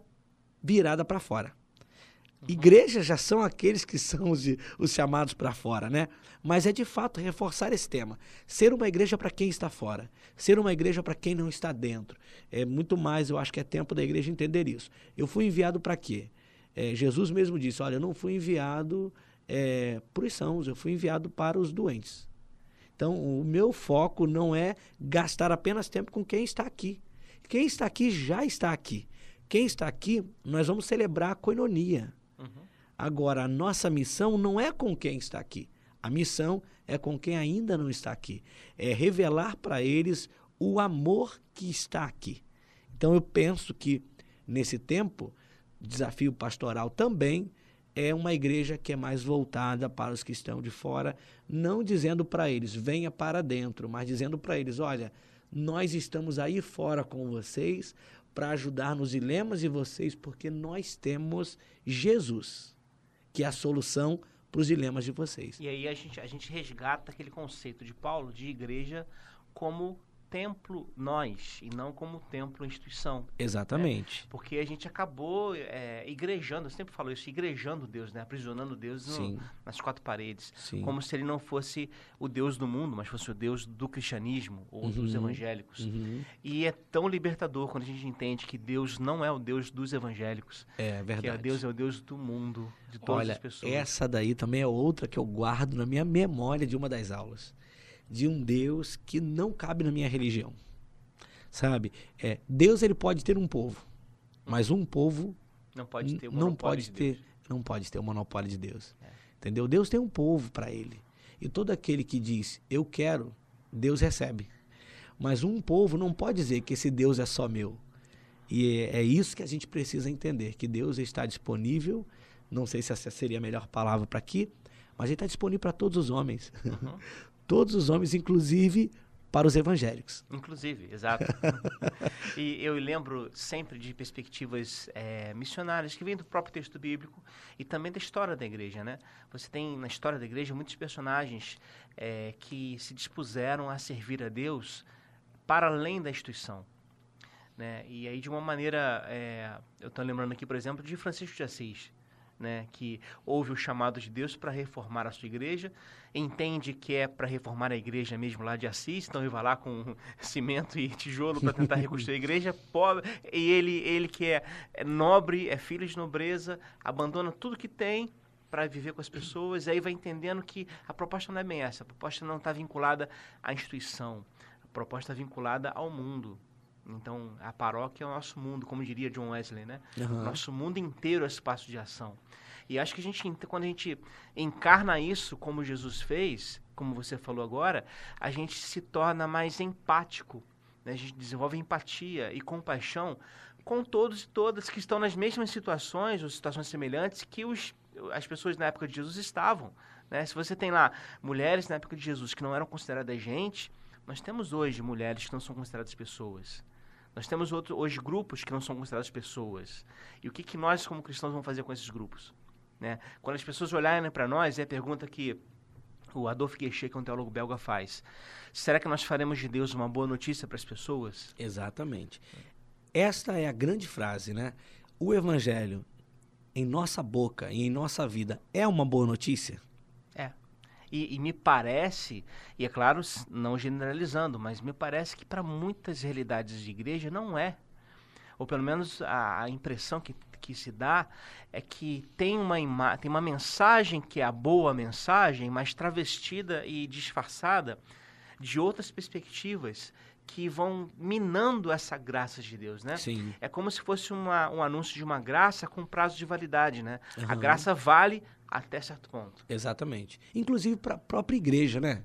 virada para fora. Igreja já são aqueles que são os, os chamados para fora, né? Mas é de fato reforçar esse tema. Ser uma igreja para quem está fora. Ser uma igreja para quem não está dentro. É muito mais, eu acho que é tempo da igreja entender isso. Eu fui enviado para quê? É, Jesus mesmo disse: Olha, eu não fui enviado é, para os sãos, eu fui enviado para os doentes. Então, o meu foco não é gastar apenas tempo com quem está aqui. Quem está aqui já está aqui. Quem está aqui, nós vamos celebrar a coinonia. Agora, a nossa missão não é com quem está aqui. A missão é com quem ainda não está aqui. É revelar para eles o amor que está aqui. Então, eu penso que nesse tempo, desafio pastoral também é uma igreja que é mais voltada para os que estão de fora, não dizendo para eles, venha para dentro, mas dizendo para eles, olha, nós estamos aí fora com vocês para ajudar nos dilemas de vocês, porque nós temos Jesus, que é a solução para os dilemas de vocês. E aí a gente, a gente resgata aquele conceito de Paulo de igreja como templo nós e não como templo instituição. Exatamente. Porque a gente acabou é, igrejando, eu sempre falo isso, igrejando Deus, né? aprisionando Deus no- nas quatro paredes. Sim. Como se ele não fosse o Deus do mundo, mas fosse o Deus do cristianismo ou dos Uhum. evangélicos. Uhum. E é tão libertador quando a gente entende que Deus não é o Deus dos evangélicos, É que verdade. é Deus é o Deus do mundo, de todas Olha, as pessoas. essa daí também é outra que eu guardo na minha memória de uma das aulas. De um Deus que não cabe na minha religião. Sabe? É, Deus ele pode ter um povo, mas um povo não pode ter o não pode de ter, Deus. não pode ter o monopólio de Deus. É. Entendeu? Deus tem um povo para ele. E todo aquele que diz eu quero, Deus recebe. Mas um povo não pode dizer que esse Deus é só meu. E é, é isso que a gente precisa entender, que Deus está disponível, não sei se essa seria a melhor palavra para aqui, mas ele está disponível para todos os homens. Uhum. todos os homens, inclusive para os evangélicos. Inclusive, exato. e eu lembro sempre de perspectivas eh, missionárias que vêm do próprio texto bíblico e também da história da igreja, né? Você tem na história da igreja muitos personagens eh, que se dispuseram a servir a Deus para além da instituição. Né? E aí, de uma maneira, eh, eu estou lembrando aqui, por exemplo, de Francisco de Assis, né? que ouve o chamado de Deus para reformar a sua igreja, entende que é para reformar a igreja mesmo lá de Assis, então ele vai lá com cimento e tijolo para tentar reconstruir a igreja, pobre, e ele, ele que é, é nobre, é filho de nobreza, abandona tudo que tem para viver com as pessoas, e aí vai entendendo que a proposta não é bem essa, a proposta não está vinculada à instituição, a proposta está vinculada ao mundo. Então, a paróquia é o nosso mundo, como diria John Wesley, né? Aham. Nosso mundo inteiro é espaço de ação. E acho que a gente, ent- quando a gente encarna isso como Jesus fez, como você falou agora, a gente se torna mais empático. né? A gente desenvolve empatia e compaixão com todos e todas que estão nas mesmas situações ou situações semelhantes que os, as pessoas na época de Jesus estavam. né? Se você tem lá mulheres na época de Jesus que não eram consideradas gente, nós temos hoje mulheres que não são consideradas pessoas. Nós temos outro, hoje grupos que não são considerados pessoas. E o que, que nós, como cristãos, vamos fazer com esses grupos? Né? Quando as pessoas olharem para nós, é a pergunta que o Adolf Guechet, que é um teólogo belga, faz. Será que nós faremos de Deus uma boa notícia para as pessoas? Exatamente. Esta é a grande frase, né? O evangelho em nossa boca e em nossa vida é uma boa notícia? E, e me parece, e é claro, não generalizando, mas me parece que para muitas realidades de igreja não é. Ou pelo menos a, a impressão que, que se dá é que tem uma, ima tem uma mensagem que é a boa mensagem, mas travestida e disfarçada de outras perspectivas que vão minando essa graça de Deus, né? Sim. É como se fosse uma, um anúncio de uma graça com prazo de validade, né? A Aham. graça vale até certo ponto. Exatamente. Inclusive para a própria igreja, né?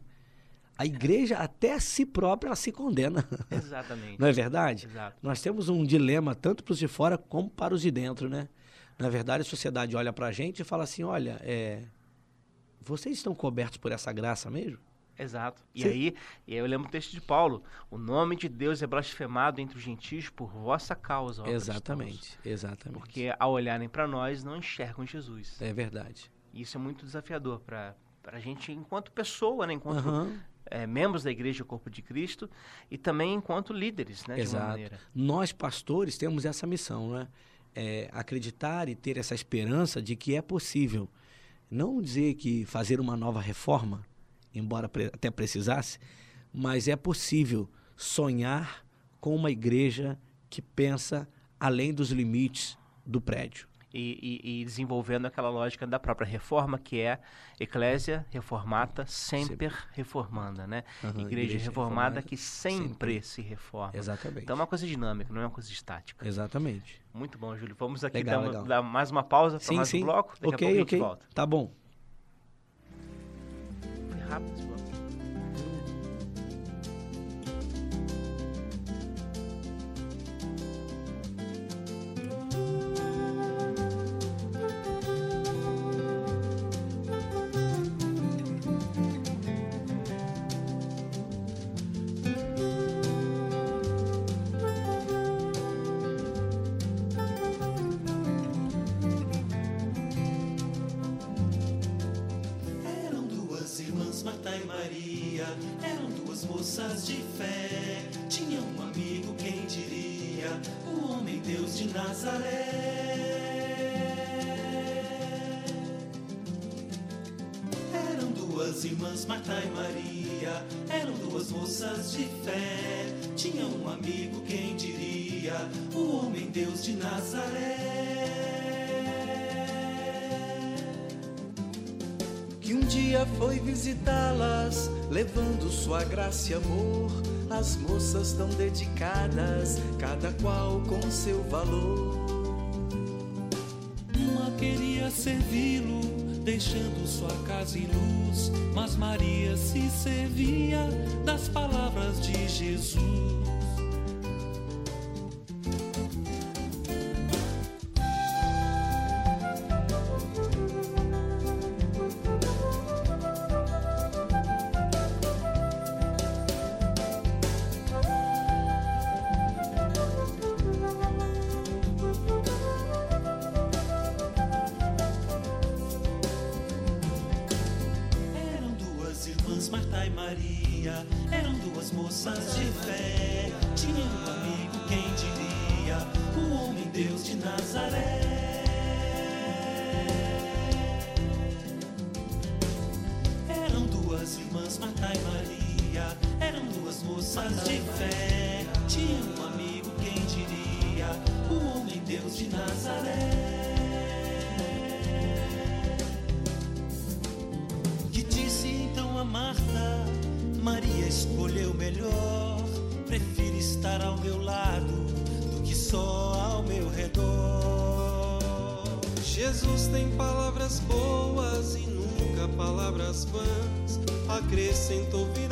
A igreja até a si própria ela se condena. Exatamente. Não é verdade? Exato. Nós temos um dilema tanto para os de fora como para os de dentro, né? Na verdade, a sociedade olha para a gente e fala assim: olha, é, vocês estão cobertos por essa graça mesmo? Exato. E Cê- aí, eu lembro o texto de Paulo: o nome de Deus é blasfemado entre os gentios por vossa causa. ó cristãos." Exatamente, exatamente. Porque ao olharem para nós, não enxergam Jesus. É verdade. E isso é muito desafiador para a gente, enquanto pessoa, né? enquanto Aham. eh, membros da igreja, corpo de Cristo, e também enquanto líderes, né? Exato. Nós, pastores, temos essa missão, né? é, acreditar e ter essa esperança de que é possível. Não dizer que fazer uma nova reforma, embora pre- até precisasse, mas é possível sonhar com uma igreja que pensa além dos limites do prédio. E, e- e desenvolvendo aquela lógica da própria reforma, que é Eclésia reformata, sempre reformanda, né? Aham, igreja, igreja reformada, reformada, que sempre, se reforma. Exatamente. Então é uma coisa dinâmica, não é uma coisa estática. Exatamente. Muito bom, Júlio. Vamos aqui Legal, dar, legal. dar mais uma pausa para mais sim. um bloco. Daqui a pouco a ok, gente ok. volta. Tá bom. Foi rápido esse bloco. Eram visitá-las, levando sua graça e amor. As moças tão dedicadas, cada qual com seu valor. Uma queria servi-lo, deixando sua casa em luz, mas Maria se servia das palavras de Jesus. Maria. Eram duas moças de fé. Tinha Acrescentou vida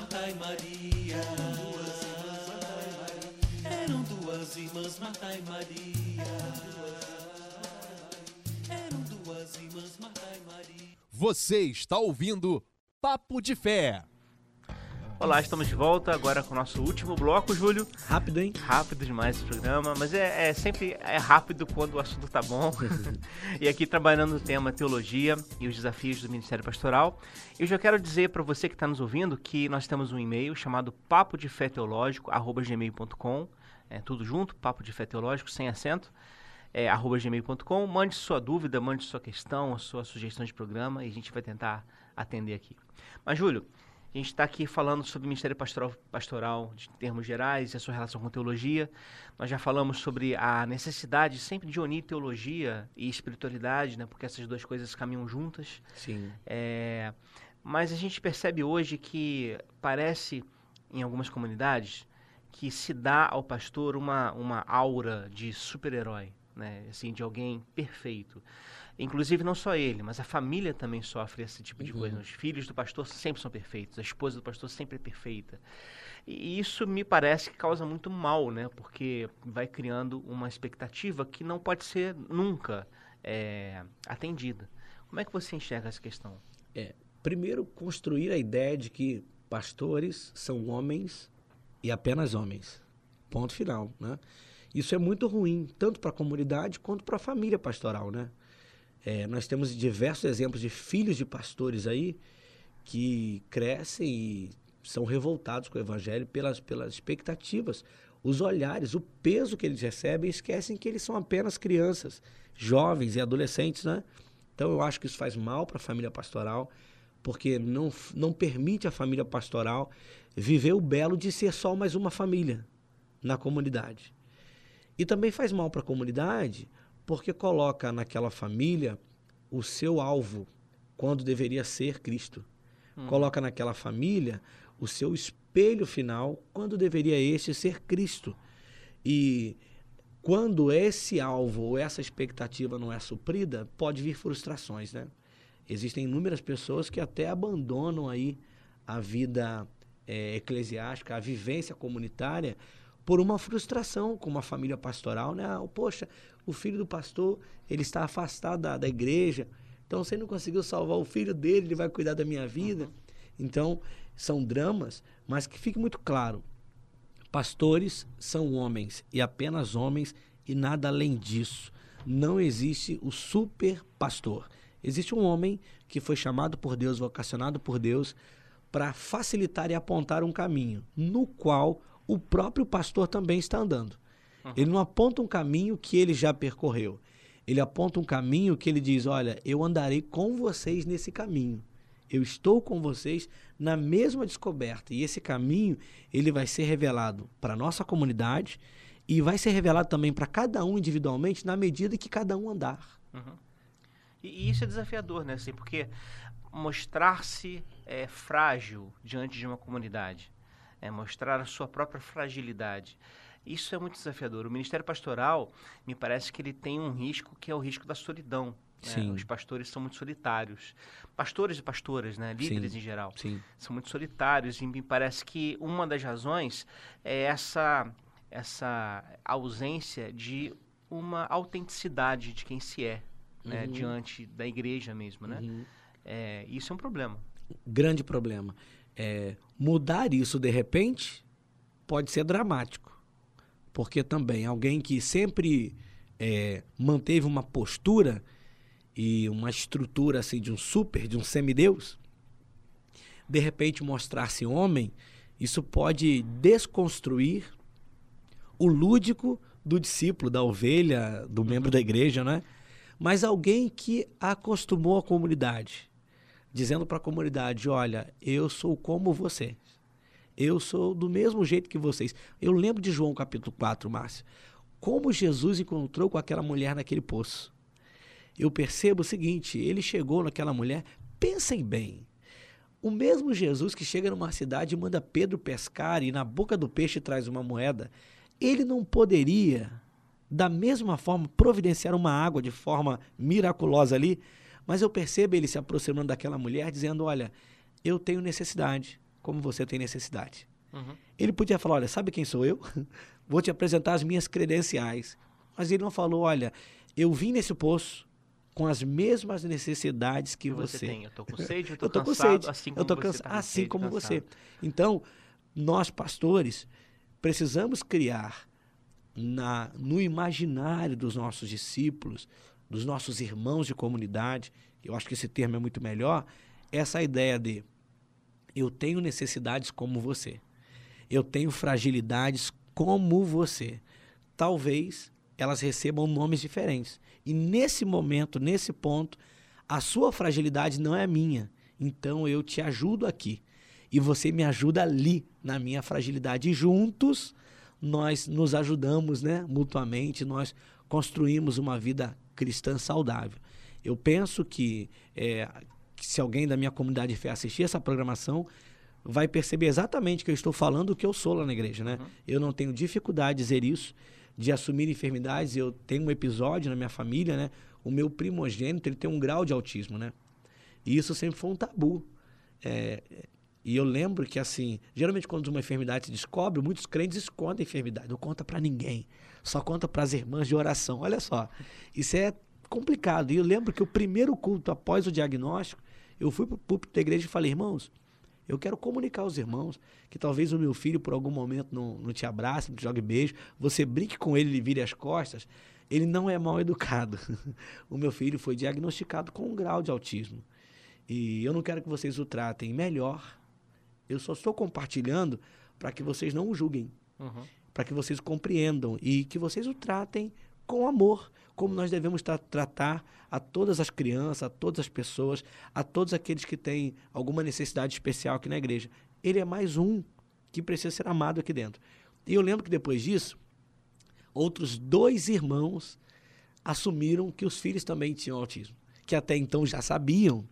Marta e Maria. Eram duas irmãs, Marta e Maria. Eram duas irmãs, Marta e Maria. Você está ouvindo Papo de Fé. Olá, estamos de volta agora com o nosso último bloco, Júlio. Rápido, hein? Rápido demais esse programa, mas é, é sempre é rápido quando o assunto tá bom. e aqui trabalhando no tema teologia e os desafios do Ministério Pastoral. Eu já quero dizer para você que está nos ouvindo que nós temos um e-mail chamado papo de fé teológico gmail.com, é tudo junto, papo de fé teológico sem acento. É, arroba gmail.com, mande sua dúvida, mande sua questão, sua sugestão de programa e a gente vai tentar atender aqui. Mas, Júlio, A gente está aqui falando sobre o Ministério Pastoral, Pastoral de termos gerais e a sua relação com teologia. Nós já falamos sobre a necessidade sempre de unir teologia e espiritualidade, né? Porque essas duas coisas caminham juntas. Sim. É, mas a gente percebe hoje que parece, em algumas comunidades, que se dá ao pastor uma, uma aura de super-herói, né? Assim, de alguém perfeito. Inclusive, não só ele, mas a família também sofre esse tipo de coisa. Os filhos do pastor sempre são perfeitos, a esposa do pastor sempre é perfeita. E isso me parece que causa muito mal, né? Porque vai criando uma expectativa que não pode ser nunca é, atendida. Como é que você enxerga essa questão? Primeiro, construir a ideia de que pastores são homens e apenas homens. Ponto final, né? Isso é muito ruim, tanto para a comunidade quanto para a família pastoral, né? É, nós temos diversos exemplos de filhos de pastores aí que crescem e são revoltados com o evangelho pelas, pelas expectativas, os olhares, o peso que eles recebem e esquecem que eles são apenas crianças, jovens e adolescentes, né? Então eu acho que isso faz mal para a família pastoral, porque não, não permite à família pastoral viver o belo de ser só mais uma família na comunidade. E também faz mal para a comunidade, porque coloca naquela família o seu alvo, quando deveria ser Cristo. Coloca naquela família o seu espelho final, quando deveria este ser Cristo. E quando esse alvo ou essa expectativa não é suprida, pode vir frustrações, né? Existem inúmeras pessoas que até abandonam aí a vida eh, eclesiástica, a vivência comunitária, por uma frustração com uma família pastoral, né? Ah, poxa, o filho do pastor, ele está afastado da, da igreja, então você não conseguiu salvar o filho dele, ele vai cuidar da minha vida. Então, são dramas, mas que fique muito claro, Pastores são homens e apenas homens e nada além disso. Não existe o super pastor. Existe um homem que foi chamado por Deus, vocacionado por Deus, para facilitar e apontar um caminho, no qual o próprio pastor também está andando. Ele não aponta um caminho que ele já percorreu. Ele aponta um caminho que ele diz: Olha, eu andarei com vocês nesse caminho. Eu estou com vocês na mesma descoberta. E esse caminho, ele vai ser revelado para a nossa comunidade e vai ser revelado também para cada um individualmente na medida que cada um andar. E, e isso é desafiador, né? Assim, porque mostrar-se é, frágil diante de uma comunidade, é, mostrar a sua própria fragilidade. Isso é muito desafiador. O ministério pastoral, me parece que ele tem um risco que é o risco da solidão. né? Sim. Os pastores são muito solitários. Pastores e pastoras, né? líderes Sim. em geral Sim. são muito solitários e me parece que uma das razões é essa essa ausência de uma autenticidade de quem se é né, Uhum. diante da igreja mesmo né É, isso é um problema Grande problema. É, mudar isso de repente pode ser dramático. Porque também alguém que sempre é, manteve uma postura e uma estrutura assim de um super, de um semideus, de repente mostrar-se homem, isso pode desconstruir o lúdico do discípulo, da ovelha, do membro da igreja, né? Mas alguém que acostumou a comunidade, dizendo para a comunidade: olha, eu sou como vocês. Eu sou do mesmo jeito que vocês. Eu lembro de João capítulo 4, Márcio. Como Jesus encontrou com aquela mulher naquele poço. Eu percebo o seguinte: ele chegou naquela mulher, pensem bem. O mesmo Jesus que chega numa cidade e manda Pedro pescar e na boca do peixe traz uma moeda, ele não poderia, da mesma forma, providenciar uma água de forma miraculosa ali, mas eu percebo ele se aproximando daquela mulher, dizendo: Olha, eu tenho necessidade, como você tem necessidade. Ele podia falar: Olha, sabe quem sou eu? Vou te apresentar as minhas credenciais. Mas ele não falou: Olha, eu vim nesse poço com as mesmas necessidades que que você, você. tem eu tô com sede eu tô, Eu tô com cansado sede. assim como eu tô você cansa- tá assim como você. cansado. Então, nós pastores precisamos criar na no imaginário dos nossos discípulos, dos nossos irmãos de comunidade, eu acho que esse termo é muito melhor, essa ideia de eu tenho necessidades como você. Eu tenho fragilidades como você. Talvez elas recebam nomes diferentes. E nesse momento, nesse ponto, a sua fragilidade não é minha. Então eu te ajudo aqui. E você me ajuda ali na minha fragilidade. E juntos nós nos ajudamos, né? Mutuamente, nós construímos uma vida cristã saudável. Eu penso que, é, que se alguém da minha comunidade assistir essa programação, vai perceber exatamente que eu estou falando o que eu sou lá na igreja, né? Eu não tenho dificuldade de dizer isso, de assumir enfermidades. Eu tenho um episódio na minha família, né? O meu primogênito, ele tem um grau de autismo, né? E isso sempre foi um tabu. É, e eu lembro que, assim, geralmente quando uma enfermidade se descobre, muitos crentes escondem a enfermidade. Não conta para ninguém. Só conta para as irmãs de oração. Olha só. Isso é complicado. E eu lembro que o primeiro culto após o diagnóstico, eu fui para o púlpito da igreja e falei, irmãos, eu quero comunicar aos irmãos que talvez o meu filho, por algum momento, não, não te abrace, não te jogue beijo, você brinque com ele, ele vire as costas. Ele não é mal educado. o meu filho foi diagnosticado com um grau de autismo. E eu não quero que vocês o tratem melhor. Eu só estou compartilhando para que vocês não o julguem, Uhum. para que vocês compreendam e que vocês o tratem com amor, como nós devemos tra- tratar a todas as crianças, a todas as pessoas, a todos aqueles que têm alguma necessidade especial aqui na igreja. Ele é mais um que precisa ser amado aqui dentro. E eu lembro que depois disso, outros dois irmãos assumiram que os filhos também tinham autismo, que até então já sabiam,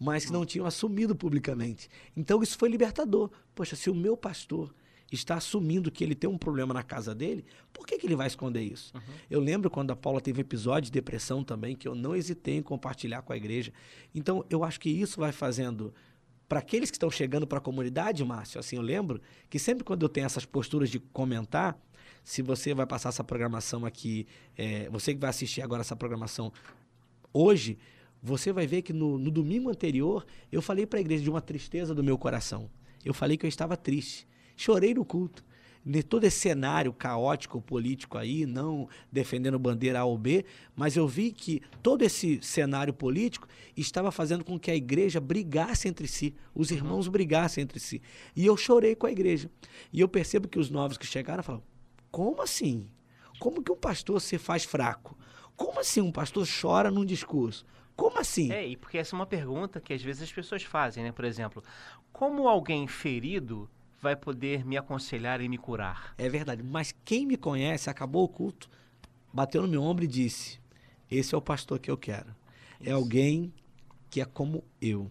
mas que não tinham assumido publicamente. Então isso foi libertador. Poxa, se o meu pastor está assumindo que ele tem um problema na casa dele, por que, que ele vai esconder isso? Eu lembro quando a Paula teve episódio de depressão também, que eu não hesitei em compartilhar com a igreja. Então eu acho que isso vai fazendo para aqueles que estão chegando para a comunidade, Márcio, assim, eu lembro que sempre quando eu tenho essas posturas de comentar, se você vai passar essa programação aqui, é, você que vai assistir agora essa programação hoje, você vai ver que no, no domingo anterior eu falei para a igreja de uma tristeza do meu coração. Eu falei que eu estava triste. Chorei no culto. De todo esse cenário caótico político aí, não defendendo bandeira A ou B, mas eu vi que todo esse cenário político estava fazendo com que a igreja brigasse entre si, os irmãos brigassem entre si. E eu chorei com a igreja. E eu percebo que os novos que chegaram falam: como assim? Como que um pastor se faz fraco? Como assim um pastor chora num discurso? Como assim? É, e porque essa é uma pergunta que às vezes as pessoas fazem, né? Por exemplo, como alguém ferido vai poder me aconselhar e me curar? É verdade. Mas quem me conhece, acabou o culto, bateu no meu ombro e disse: Esse é o pastor que eu quero. É alguém que é como eu.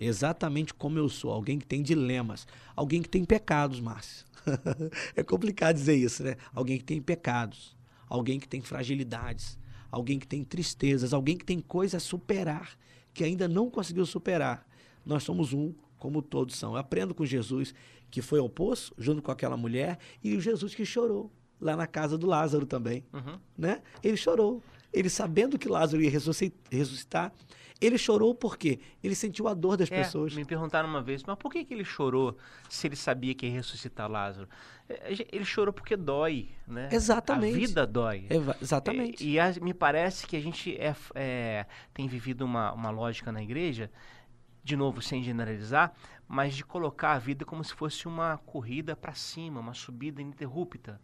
Exatamente como eu sou. Alguém que tem dilemas. Alguém que tem pecados, Márcio. é complicado dizer isso, né? Alguém que tem pecados. Alguém que tem fragilidades. Alguém que tem tristezas. Alguém que tem coisas a superar. Que ainda não conseguiu superar. Nós somos um, como todos são. Eu aprendo com Jesus, que foi ao poço, junto com aquela mulher, e o Jesus que chorou lá na casa do Lázaro também. Uhum. Né? Ele chorou. Ele sabendo que Lázaro ia ressusci- ressuscitar, ele chorou porque ele sentiu a dor das É, pessoas. me perguntaram uma vez, mas por que, que ele chorou se ele sabia que ia ressuscitar Lázaro? É, Ele chorou porque dói, né? Exatamente. A vida dói. Eva- exatamente. E, e a- me parece que a gente é, é, tem vivido uma, uma lógica na igreja, de novo, sem generalizar, mas de colocar a vida como se fosse uma corrida para cima, uma subida ininterrupta.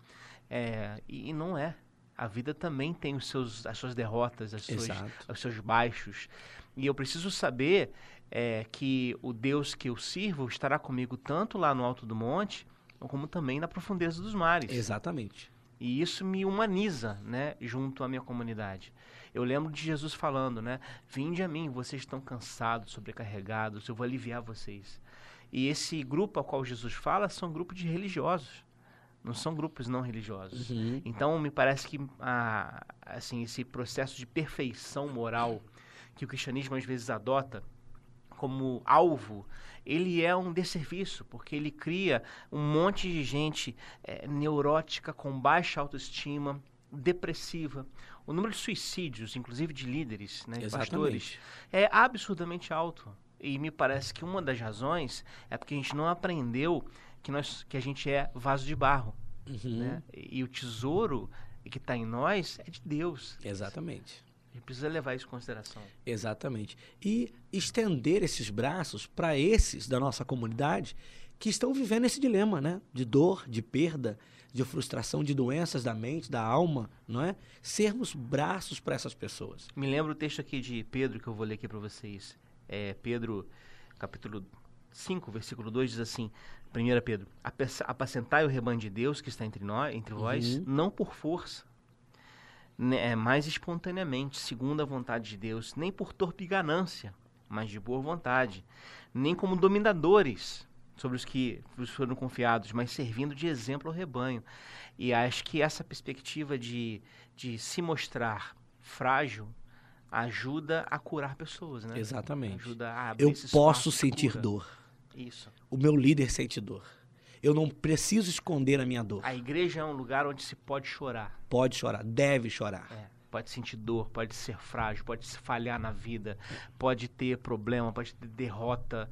É, e, e não é. A vida também tem os seus, as suas derrotas, as suas, os seus baixos. E eu preciso saber é, que o Deus que eu sirvo estará comigo tanto lá no alto do monte, como também na profundeza dos mares. Exatamente. E isso me humaniza, né, junto à minha comunidade. Eu lembro de Jesus falando, né, vinde a mim, vocês estão cansados, sobrecarregados, eu vou aliviar vocês. E esse grupo ao qual Jesus fala são grupos de religiosos, não são grupos não religiosos. Uhum. Então me parece que a, assim esse processo de perfeição moral que o cristianismo às vezes adota como alvo, ele é um desserviço, porque ele cria um monte de gente eh, neurótica, com baixa autoestima, depressiva. O número de suicídios, inclusive de líderes, né, de pastores, é absurdamente alto. E me parece que uma das razões é porque a gente não aprendeu que, nós, que a gente é vaso de barro. Uhum. Né? E, e o tesouro que está em nós é de Deus. Exatamente. A gente precisa levar isso em consideração. Exatamente. E estender esses braços para esses da nossa comunidade que estão vivendo esse dilema, né? De dor, de perda, de frustração, de doenças da mente, da alma, não é? Sermos braços para essas pessoas. Me lembra o texto aqui de Pedro que eu vou ler aqui para vocês. É Pedro, capítulo 5, versículo 2 diz assim: 1 Pedro, "Apace- apacentai o rebanho de Deus que está entre nós, entre vós, não por força, né, é, mas espontaneamente, segundo a vontade de Deus, nem por torpe ganância, mas de boa vontade, nem como dominadores sobre os que foram confiados, mas servindo de exemplo ao rebanho. E acho que essa perspectiva de, de se mostrar frágil ajuda a curar pessoas, né? Exatamente. Ajuda a abrir Eu posso sentir dor. Isso. O meu líder sente dor. Eu não preciso esconder a minha dor. A igreja é um lugar onde se pode chorar. Pode chorar, deve chorar. É, pode sentir dor, pode ser frágil, pode se falhar na vida, pode ter problema, pode ter derrota.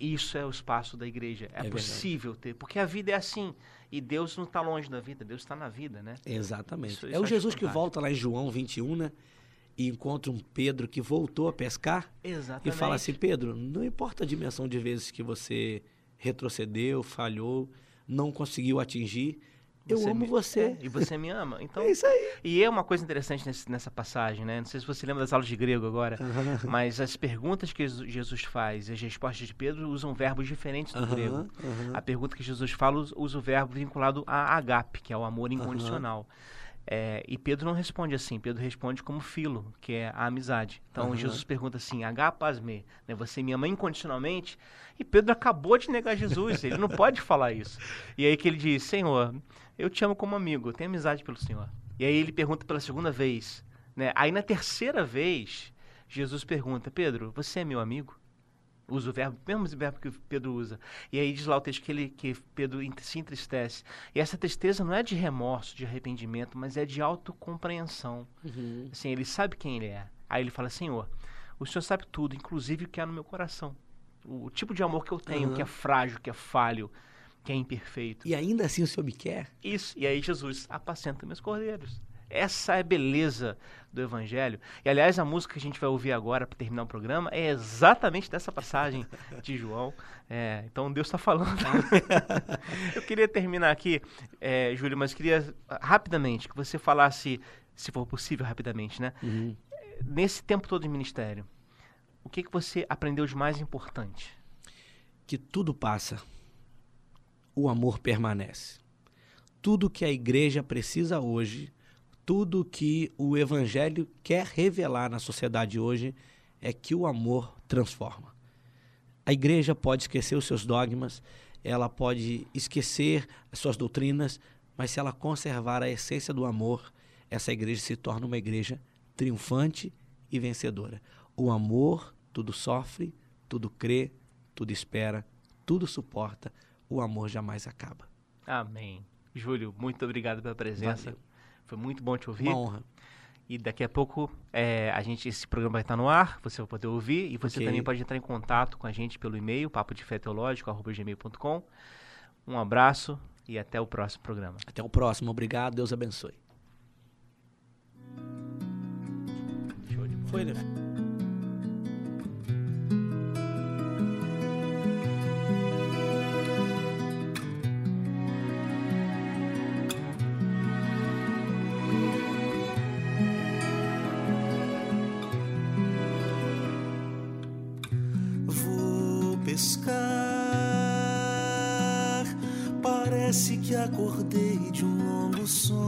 Isso é o espaço da igreja. É, verdade. possível ter, porque a vida é assim. E Deus não está longe da vida, Deus está na vida, né? Exatamente. Isso- é isso o acho Jesus que volta lá em João 21, né? E encontra um Pedro que voltou a pescar Exatamente. e fala assim: Pedro, não importa a dimensão de vezes que você retrocedeu, falhou, não conseguiu atingir, eu amo me- você. é, e você me ama. Então, É isso aí. E é uma coisa interessante nesse- nessa passagem, né? Não sei se você lembra das aulas de grego agora, mas as perguntas que Jesus- faz e as respostas de Pedro usam verbos diferentes do Aham, grego. aham. A pergunta que Jesus fala us- usa o verbo vinculado a agape, que é o amor incondicional. É, e Pedro não responde assim, Pedro responde como filo, que é a amizade. Então Aham. Jesus pergunta assim, agapasme, né, você me ama incondicionalmente? E Pedro acabou de negar Jesus, ele não pode falar isso. E aí que ele diz, Senhor, eu te amo como amigo, eu tenho amizade pelo Senhor. E aí ele pergunta pela segunda vez, né? Aí na terceira vez, Jesus pergunta, Pedro, você é meu amigo? Usa o verbo, mesmo verbo que Pedro usa. E aí diz lá o texto que, ele, que Pedro se entristece. E essa tristeza não é de remorso, de arrependimento, mas é de autocompreensão. Uhum. Assim, ele sabe quem ele é. Aí ele fala, Senhor, o Senhor sabe tudo, inclusive o que há no meu coração. O, o tipo de amor que eu tenho, Aham. que é frágil, que é falho, que é imperfeito. E ainda assim o Senhor me quer? Isso. E aí Jesus apacenta meus cordeiros. Essa é a beleza do Evangelho. E aliás, a música que a gente vai ouvir agora para terminar o programa é exatamente dessa passagem de João. É, então Deus está falando. Eu queria terminar aqui, é, Júlio, mas queria rapidamente que você falasse, se for possível, rapidamente, né? Uhum. Nesse tempo todo de ministério, o que, que você aprendeu de mais importante? que tudo passa, o amor permanece. Tudo que a igreja precisa hoje, tudo que o evangelho quer revelar na sociedade hoje é que o amor transforma. A igreja pode esquecer os seus dogmas, ela pode esquecer as suas doutrinas, mas se ela conservar a essência do amor, essa igreja se torna uma igreja triunfante e vencedora. O amor tudo sofre, tudo crê, tudo espera, tudo suporta. O amor jamais acaba. Amém. Júlio, muito obrigado pela presença. Valeu. Foi muito bom te ouvir. Uma honra. E daqui a pouco é, a gente, esse programa vai estar no ar, você vai poder ouvir. E você Ok. também pode entrar em contato com a gente pelo e-mail, papo de fé teológico, gmail.com. Um abraço e até o próximo programa. Até o próximo. Obrigado. Deus abençoe. Show de bola. Foi, né? Pescar. Parece que acordei de um longo sonho.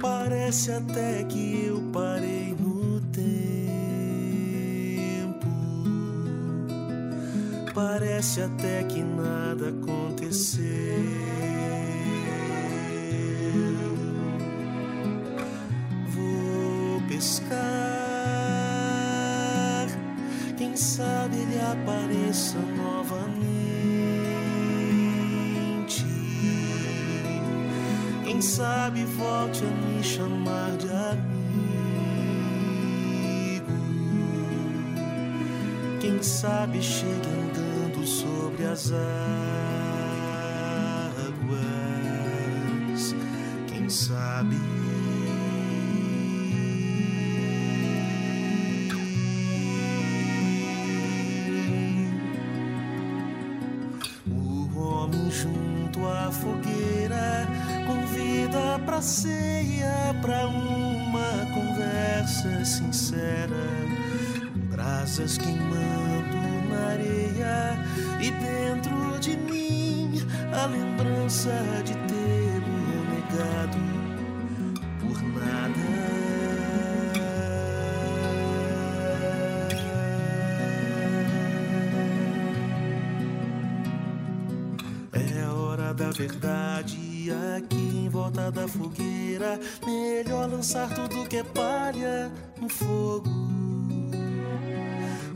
Parece até que eu parei no tempo. Parece até que nada aconteceu. Apareça novamente. Quem sabe volte a me chamar de amigo. Quem sabe chegue andando sobre as águas. Quem sabe. Sincera. asas queimando na areia e dentro de mim a lembrança de tê-lo negado por nada. É hora da verdade aqui volta da fogueira. Melhor lançar tudo que é palha no fogo.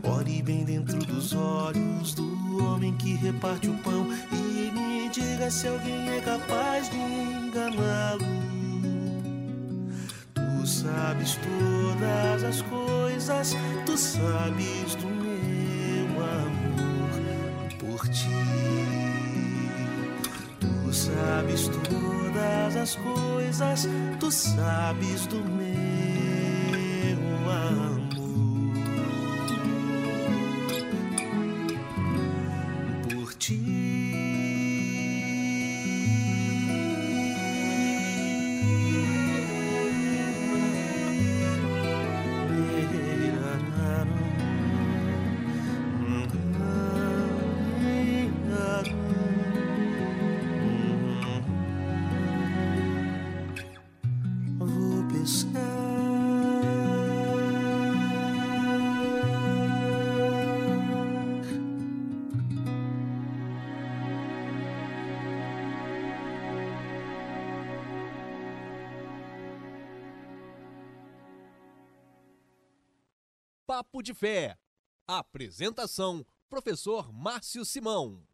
Olhe bem dentro dos olhos do homem que reparte o pão e me diga se alguém é capaz de enganá-lo. Tu sabes todas as coisas, tu sabes do meu amor por ti. Tu sabes todas as coisas, tu sabes do meu Papo de Fé. Apresentação: Professor Márcio Simão.